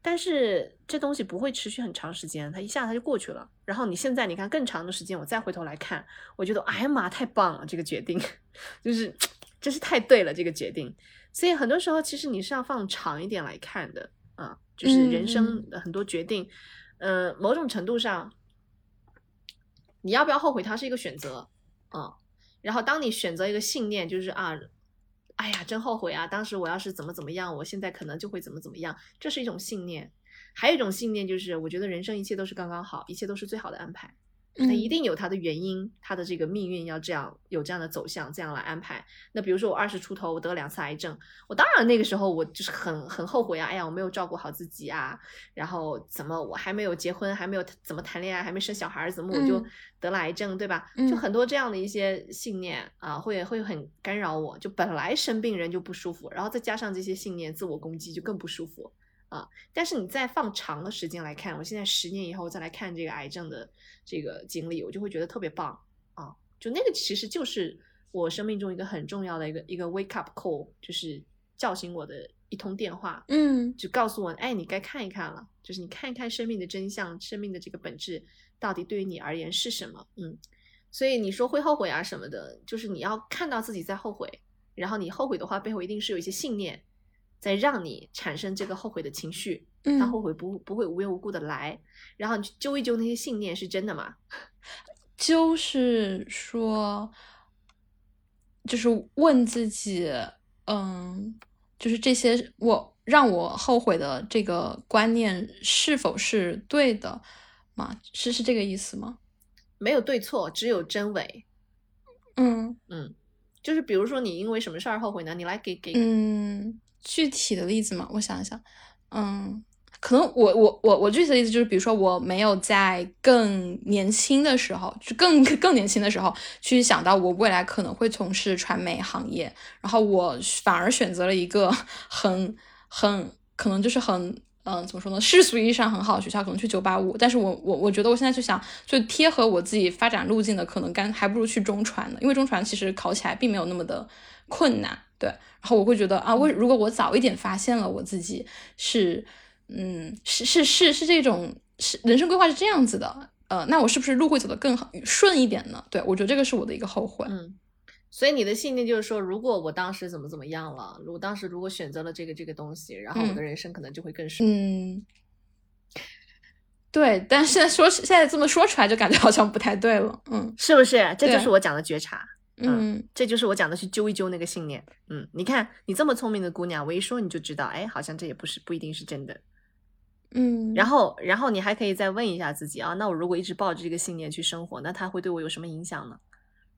但是这东西不会持续很长时间，它一下它就过去了。然后你现在你看更长的时间，我再回头来看，我觉得哎呀妈，太棒了，这个决定 就是真是太对了，这个决定。所以很多时候其实你是要放长一点来看的啊，就是嗯人生的很多决定，呃，某种程度上，你要不要后悔，它是一个选择啊。然后当你选择一个信念，就是啊，哎呀，真后悔啊！当时我要是怎么怎么样，我现在可能就会怎么怎么样，这是一种信念。还有一种信念就是，我觉得人生一切都是刚刚好，一切都是最好的安排。它一嗯定有它的原因，它的这个命运要这样有这样的走向，这样来安排。那比如说我二十出头，我得了两次癌症，我当然那个时候我就是很很后悔啊，哎呀，我没有照顾好自己啊，然后怎么我还没有结婚，还没有怎么谈恋爱，还没生小孩儿，怎么我就嗯得了癌症，对吧？嗯就很多这样的一些信念啊，会会很干扰我。就本来生病人就不舒服，然后再加上这些信念，自我攻击就更不舒服。啊，但是你再放长的时间来看，我现在十年以后再来看这个癌症的这个经历，我就会觉得特别棒啊！就那个其实就是我生命中一个很重要的一个一个 wake up call，就是叫醒我的一通电话，嗯就告诉我，哎，你该看一看了，就是你看一看生命的真相，生命的这个本质到底对于你而言是什么？嗯，所以你说会后悔啊什么的，就是你要看到自己在后悔，然后你后悔的话背后一定是有一些信念。在让你产生这个后悔的情绪，嗯，他后悔不不会无缘无故的来，然后你去揪一揪那些信念是真的吗？就是说，就是问自己，嗯，就是这些我让我后悔的这个观念是否是对的吗？是是这个意思吗？没有对错，只有真伪。嗯嗯，就是比如说你因为什么事儿后悔呢？你来给给嗯，具体的例子嘛，我想一想，嗯，可能我我我我具体的例子就是，比如说我没有在更年轻的时候，就更更年轻的时候去想到我未来可能会从事传媒行业，然后我反而选择了一个很很可能就是很嗯怎么说呢，世俗意义上很好的学校，可能去九八五，但是我我我觉得我现在就想，就贴合我自己发展路径的，可能干还不如去中传呢，因为中传其实考起来并没有那么的困难，对，然后我会觉得啊，我如果我早一点发现了我自己是。嗯，是是是是这种是人生规划是这样子的，呃，那我是不是路会走得更好顺一点呢？对我觉得这个是我的一个后悔。嗯，所以你的信念就是说，如果我当时怎么怎么样了，如果当时如果选择了这个这个东西，然后我的人生可能就会更顺。嗯，对，但现在说现在这么说出来，就感觉好像不太对了。嗯，是不是？这就是我讲的觉察。嗯，这就是我讲的去揪一揪那个信念。嗯，你看你这么聪明的姑娘，我一说你就知道，哎，好像这也不是不一定是真的。嗯，然后，然后你还可以再问一下自己啊，那我如果一直抱着这个信念去生活，那它会对我有什么影响呢？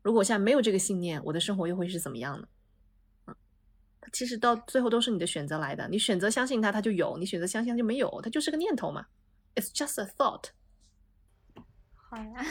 如果现在没有这个信念，我的生活又会是怎么样呢？嗯，其实到最后都是你的选择来的，你选择相信它，它就有；你选择相信它就没有，它就是个念头嘛。It's just a thought。好呀，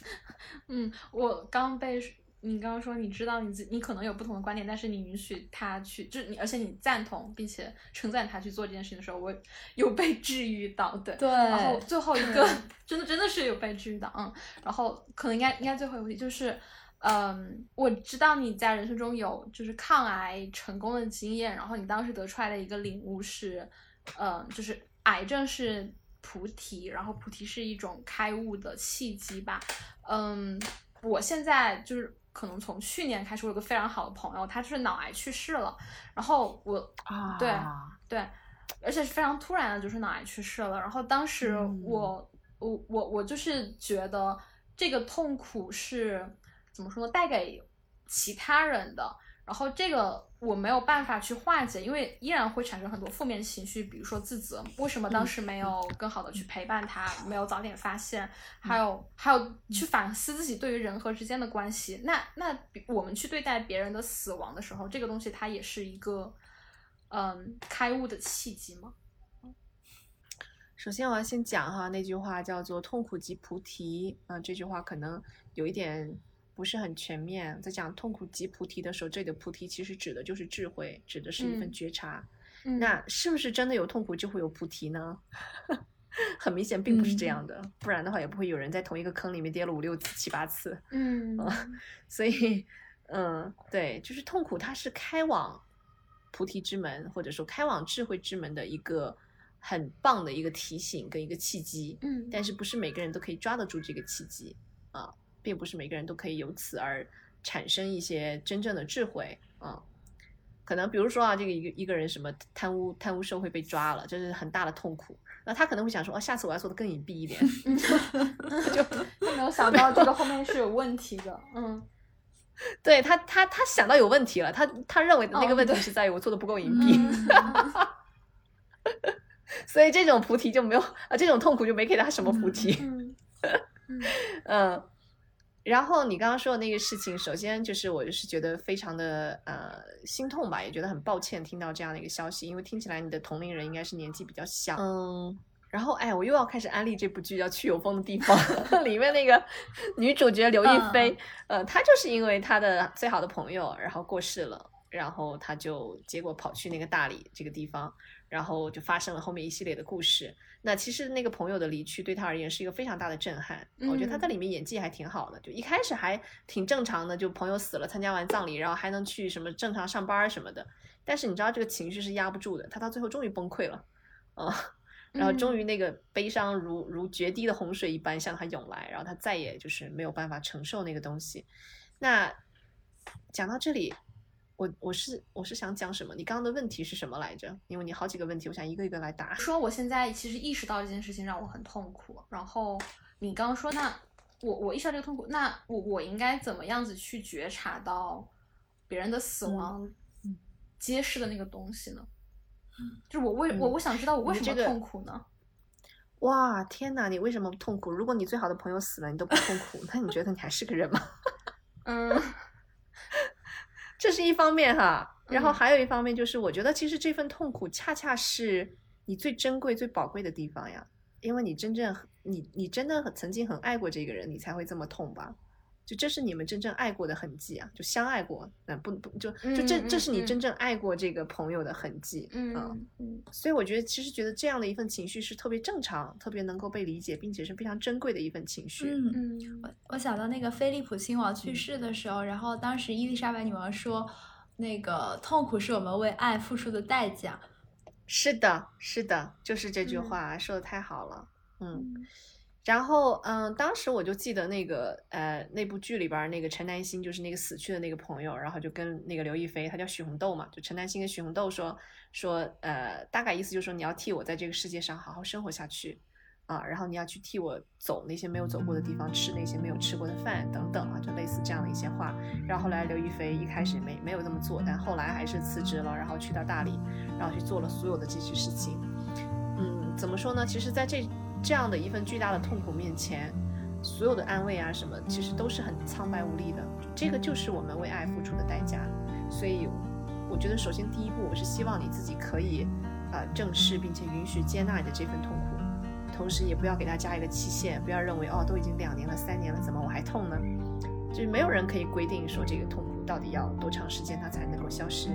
嗯，我刚被。你刚刚说你知道你自你可能有不同的观点，但是你允许他去，就是你，而且你赞同并且称赞他去做这件事情的时候，我有被治愈到，对对。然后最后一个真的真的是有被治愈到，嗯。然后可能应该应该最后一个问题就是，嗯，我知道你在人生中有就是抗癌成功的经验，然后你当时得出来的一个领悟是，嗯，就是癌症是菩提，然后菩提是一种开悟的契机吧，嗯，我现在就是。可能从去年开始，我有个非常好的朋友，他就是脑癌去世了。然后我，啊，对对，而且是非常突然的，就是脑癌去世了。然后当时我，我我我就是觉得这个痛苦是怎么说呢？带给其他人的。然后这个我没有办法去化解，因为依然会产生很多负面情绪，比如说自责，为什么当时没有更好的去陪伴他，没有早点发现，还有还有去反思自己对于人和之间的关系。那那我们去对待别人的死亡的时候，这个东西它也是一个嗯开悟的契机吗？首先我要先讲哈，那句话叫做“痛苦即菩提”啊，这句话可能有一点。不是很全面，在讲痛苦即菩提的时候，这里的菩提其实指的就是智慧，指的是一份觉察。那是不是真的有痛苦就会有菩提呢？很明显并不是这样的，不然的话也不会有人在同一个坑里面跌了五六次、七八次。嗯，所以，嗯，对，就是痛苦，它是开往菩提之门，或者说开往智慧之门的一个很棒的一个提醒跟一个契机。嗯，但是不是每个人都可以抓得住这个契机啊？并不是每个人都可以由此而产生一些真正的智慧啊，可能比如说啊，这个一个一个人什么贪污贪污受贿被抓了，这是很大的痛苦。那他可能会想说，哦，下次我要做的更隐蔽一点，就没有想到这个后面是有问题的。嗯，对他他他想到有问题了，他他认为的那个问题是在于我做的不够隐蔽，所以这种菩提就没有啊，这种痛苦就没给他什么菩提。嗯。然后你刚刚说的那个事情，首先就是我就是觉得非常的呃心痛吧，也觉得很抱歉听到这样的一个消息，因为听起来你的同龄人应该是年纪比较小。嗯，然后哎，我又要开始安利这部剧叫《去有风的地方》，里面那个女主角刘亦菲，呃，她就是因为她的最好的朋友然后过世了，然后她就结果跑去那个大理这个地方，然后就发生了后面一系列的故事。那其实那个朋友的离去对他而言是一个非常大的震撼，我觉得他在里面演技还挺好的，就一开始还挺正常的，就朋友死了，参加完葬礼，然后还能去什么正常上班什么的。但是你知道这个情绪是压不住的，他到最后终于崩溃了，啊，然后终于那个悲伤如如决堤的洪水一般向他涌来，然后他再也就是没有办法承受那个东西。那讲到这里。我我是我是想讲什么？你刚刚的问题是什么来着？因为你好几个问题，我想一个一个来答。说我现在其实意识到这件事情让我很痛苦。然后你刚刚说，那我我意识到这个痛苦，那我我应该怎么样子去觉察到别人的死亡揭示的那个东西呢？就是我为我我想知道我为什么痛苦呢？哇天哪！你为什么痛苦？如果你最好的朋友死了，你都不痛苦，那你觉得你还是个人吗？嗯。这是一方面哈，然后还有一方面就是，我觉得其实这份痛苦恰恰是你最珍贵、最宝贵的地方呀。因为你真正你你真的曾经很爱过这个人，你才会这么痛吧？就这是你们真正爱过的痕迹啊，就相爱过，那不不就就这这是你真正爱过这个朋友的痕迹，嗯嗯，所以我觉得其实觉得这样的一份情绪是特别正常、特别能够被理解，并且是非常珍贵的一份情绪。嗯嗯，我我想到那个菲利普亲王去世的时候，然后当时伊丽莎白女王说，那个痛苦是我们为爱付出的代价。是的，是的，就是这句话说的太好了，嗯。然后，嗯，当时我就记得那个，呃，那部剧里边那个陈南星，就是那个死去的那个朋友，然后就跟那个刘亦菲，她叫许红豆嘛，就陈南星跟许红豆说说，呃，大概意思就是说你要替我在这个世界上好好生活下去，啊，然后你要去替我走那些没有走过的地方，吃那些没有吃过的饭等等啊，就类似这样的一些话。然后后来刘亦菲一开始没没有这么做，但后来还是辞职了，然后去到大理，然后去做了所有的这些事情。嗯，怎么说呢？其实，在这。这样的一份巨大的痛苦面前，所有的安慰啊什么，其实都是很苍白无力的。这个就是我们为爱付出的代价。所以，我觉得首先第一步，我是希望你自己可以，呃，正视并且允许接纳你的这份痛苦，同时也不要给他加一个期限，不要认为哦，都已经两年了、三年了，怎么我还痛呢？就是没有人可以规定说这个痛苦到底要多长时间它才能够消失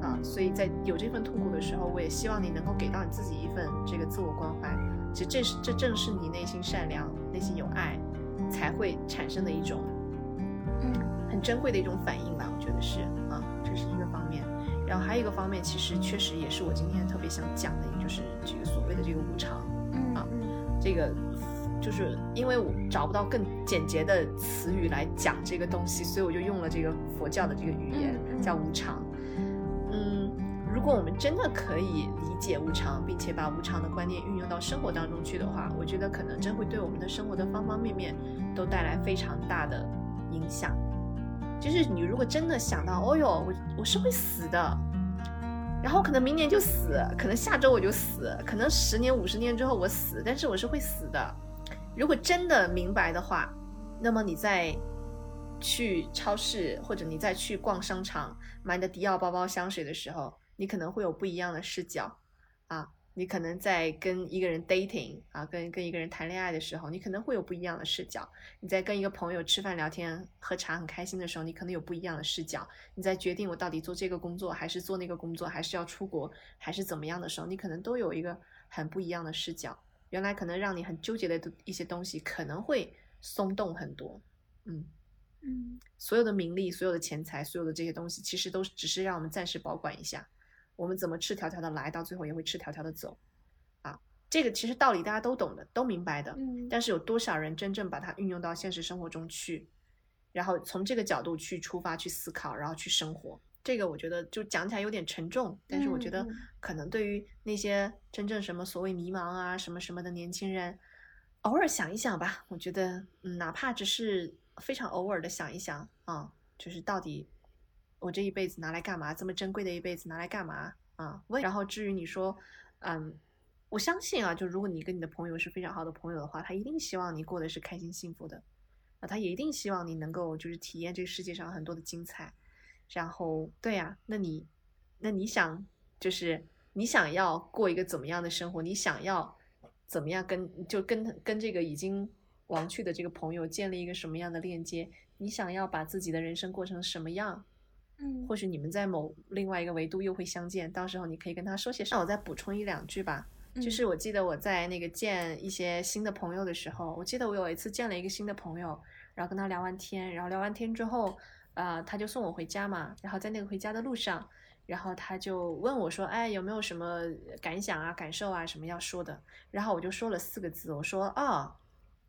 啊。所以在有这份痛苦的时候，我也希望你能够给到你自己一份这个自我关怀。其实这是这正是你内心善良、内心有爱，才会产生的一种，嗯，很珍贵的一种反应吧。我觉得是啊，这是一个方面。然后还有一个方面，其实确实也是我今天特别想讲的，也就是这个所谓的这个无常，嗯啊，这个就是因为我找不到更简洁的词语来讲这个东西，所以我就用了这个佛教的这个语言，叫无常。我们真的可以理解无常，并且把无常的观念运用到生活当中去的话，我觉得可能真会对我们的生活的方方面面都带来非常大的影响。就是你如果真的想到，哦哟，我我是会死的，然后可能明年就死，可能下周我就死，可能十年、五十年之后我死，但是我是会死的。如果真的明白的话，那么你在去超市或者你在去逛商场买你的迪奥包包、香水的时候。你可能会有不一样的视角，啊，你可能在跟一个人 dating 啊，跟跟一个人谈恋爱的时候，你可能会有不一样的视角；你在跟一个朋友吃饭聊天、喝茶很开心的时候，你可能有不一样的视角；你在决定我到底做这个工作还是做那个工作，还是要出国还是怎么样的时候，你可能都有一个很不一样的视角。原来可能让你很纠结的一些东西，可能会松动很多。嗯嗯，所有的名利、所有的钱财、所有的这些东西，其实都只是让我们暂时保管一下。我们怎么赤条条的来，到最后也会赤条条的走，啊，这个其实道理大家都懂的，都明白的。嗯。但是有多少人真正把它运用到现实生活中去，然后从这个角度去出发去思考，然后去生活？这个我觉得就讲起来有点沉重，但是我觉得可能对于那些真正什么所谓迷茫啊什么什么的年轻人，偶尔想一想吧。我觉得，嗯，哪怕只是非常偶尔的想一想啊，就是到底。我这一辈子拿来干嘛？这么珍贵的一辈子拿来干嘛啊？问。然后至于你说，嗯，我相信啊，就如果你跟你的朋友是非常好的朋友的话，他一定希望你过得是开心幸福的，啊，他也一定希望你能够就是体验这个世界上很多的精彩。然后，对呀，那你，那你想就是你想要过一个怎么样的生活？你想要怎么样跟就跟跟这个已经亡去的这个朋友建立一个什么样的链接？你想要把自己的人生过成什么样？嗯，或许你们在某另外一个维度又会相见，到时候你可以跟他说些什么。我再补充一两句吧，就是我记得我在那个见一些新的朋友的时候，我记得我有一次见了一个新的朋友，然后跟他聊完天，然后聊完天之后，呃，他就送我回家嘛，然后在那个回家的路上，然后他就问我说，哎，有没有什么感想啊、感受啊什么要说的？然后我就说了四个字，我说啊，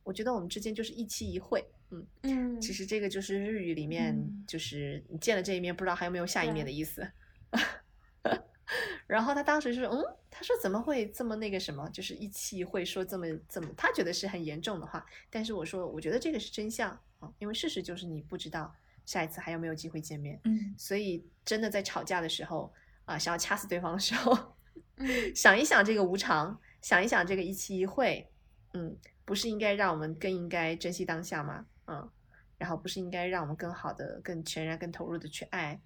我觉得我们之间就是一期一会。嗯嗯，其实这个就是日语里面，就是你见了这一面，不知道还有没有下一面的意思。然后他当时是，嗯，他说怎么会这么那个什么，就是一期一会说这么这么，他觉得是很严重的话。但是我说，我觉得这个是真相啊，因为事实就是你不知道下一次还有没有机会见面。嗯，所以真的在吵架的时候啊，想要掐死对方的时候，想一想这个无常，想一想这个一期一会，嗯，不是应该让我们更应该珍惜当下吗？嗯，然后不是应该让我们更好的、更全然、更投入的去爱，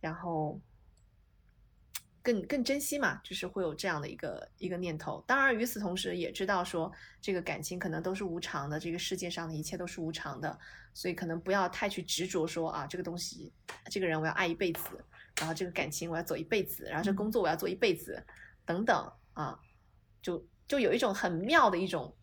然后更更珍惜嘛，就是会有这样的一个一个念头。当然，与此同时也知道说，这个感情可能都是无常的，这个世界上的一切都是无常的，所以可能不要太去执着说啊，这个东西，这个人我要爱一辈子，然后这个感情我要走一辈子，然后这工作我要做一辈子，等等啊，就就有一种很妙的一种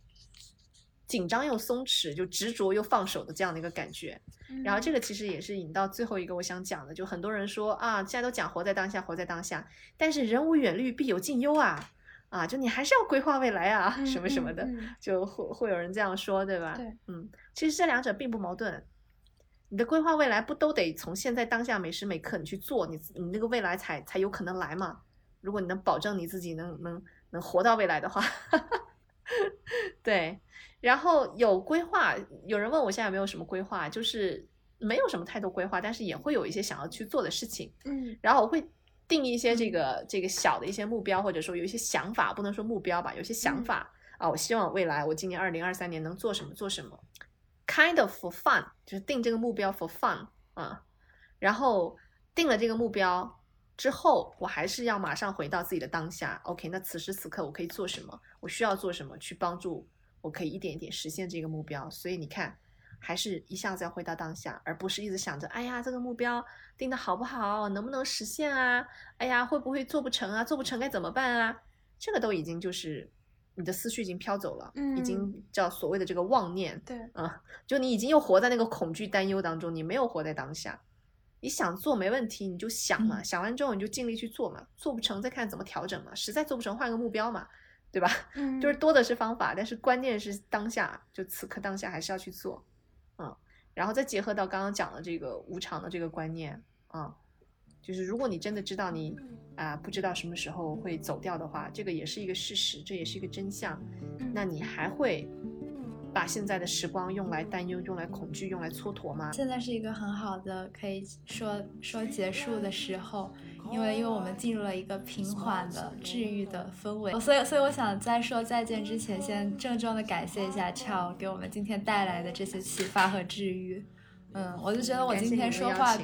紧张又松弛，就执着又放手的这样的一个感觉。然后这个其实也是引到最后一个我想讲的，就很多人说啊，现在都讲活在当下，活在当下，但是人无远虑，必有近忧啊，啊，就你还是要规划未来啊，什么什么的，就会会有人这样说，对吧？对，嗯，其实这两者并不矛盾，你的规划未来不都得从现在当下每时每刻你去做，你你那个未来才才有可能来嘛？如果你能保证你自己能能能活到未来的话，对。然后有规划，有人问我现在有没有什么规划，就是没有什么太多规划，但是也会有一些想要去做的事情。嗯，然后我会定一些这个这个小的一些目标，或者说有一些想法，不能说目标吧，有些想法啊，我希望未来我今年二零二三年能做什么做什么，kind of for fun，就是定这个目标 for fun 啊。然后定了这个目标之后，我还是要马上回到自己的当下。OK，那此时此刻我可以做什么？我需要做什么去帮助？我可以一点一点实现这个目标，所以你看，还是一下子要回到当下，而不是一直想着，哎呀，这个目标定的好不好，能不能实现啊？哎呀，会不会做不成啊？做不成该怎么办啊？这个都已经就是你的思绪已经飘走了，已经叫所谓的这个妄念，对，啊，就你已经又活在那个恐惧担忧当中，你没有活在当下。你想做没问题，你就想嘛，想完之后你就尽力去做嘛，做不成再看怎么调整嘛，实在做不成换个目标嘛。对吧？嗯，就是多的是方法，但是关键是当下，就此刻当下还是要去做，嗯，然后再结合到刚刚讲的这个无常的这个观念，啊，就是如果你真的知道你啊不知道什么时候会走掉的话，这个也是一个事实，这也是一个真相，那你还会把现在的时光用来担忧、用来恐惧、用来蹉跎吗？现在是一个很好的可以说说结束的时候。因为，因为我们进入了一个平缓的治愈的氛围，所以，所以我想在说再见之前，先郑重的感谢一下乔给我们今天带来的这些启发和治愈。嗯，我就觉得我今天说话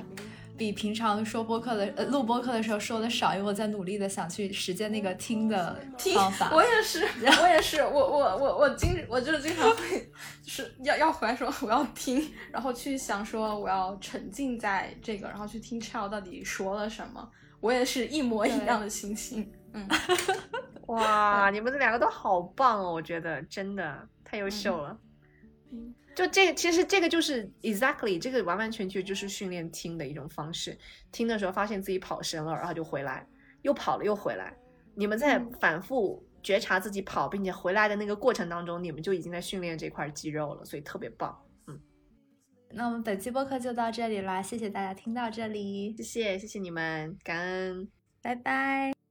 比平常说播客的呃录播客的时候说的少，因为我在努力的想去实践那个听的方法。我也是，我也是，我我我我经我就是经常会就是要要回来说我要听，然后去想说我要沉浸在这个，然后去听俏到底说了什么。我也是一模一样的心情，嗯，哇，你们这两个都好棒哦，我觉得真的太优秀了。嗯，就这，其实这个就是 exactly 这个完完全全就是训练听的一种方式。听的时候发现自己跑神了，然后就回来，又跑了又回来。你们在反复觉察自己跑并且回来的那个过程当中，你们就已经在训练这块肌肉了，所以特别棒。嗯那我们本期播客就到这里啦，谢谢大家听到这里，谢谢谢谢你们，感恩，拜拜。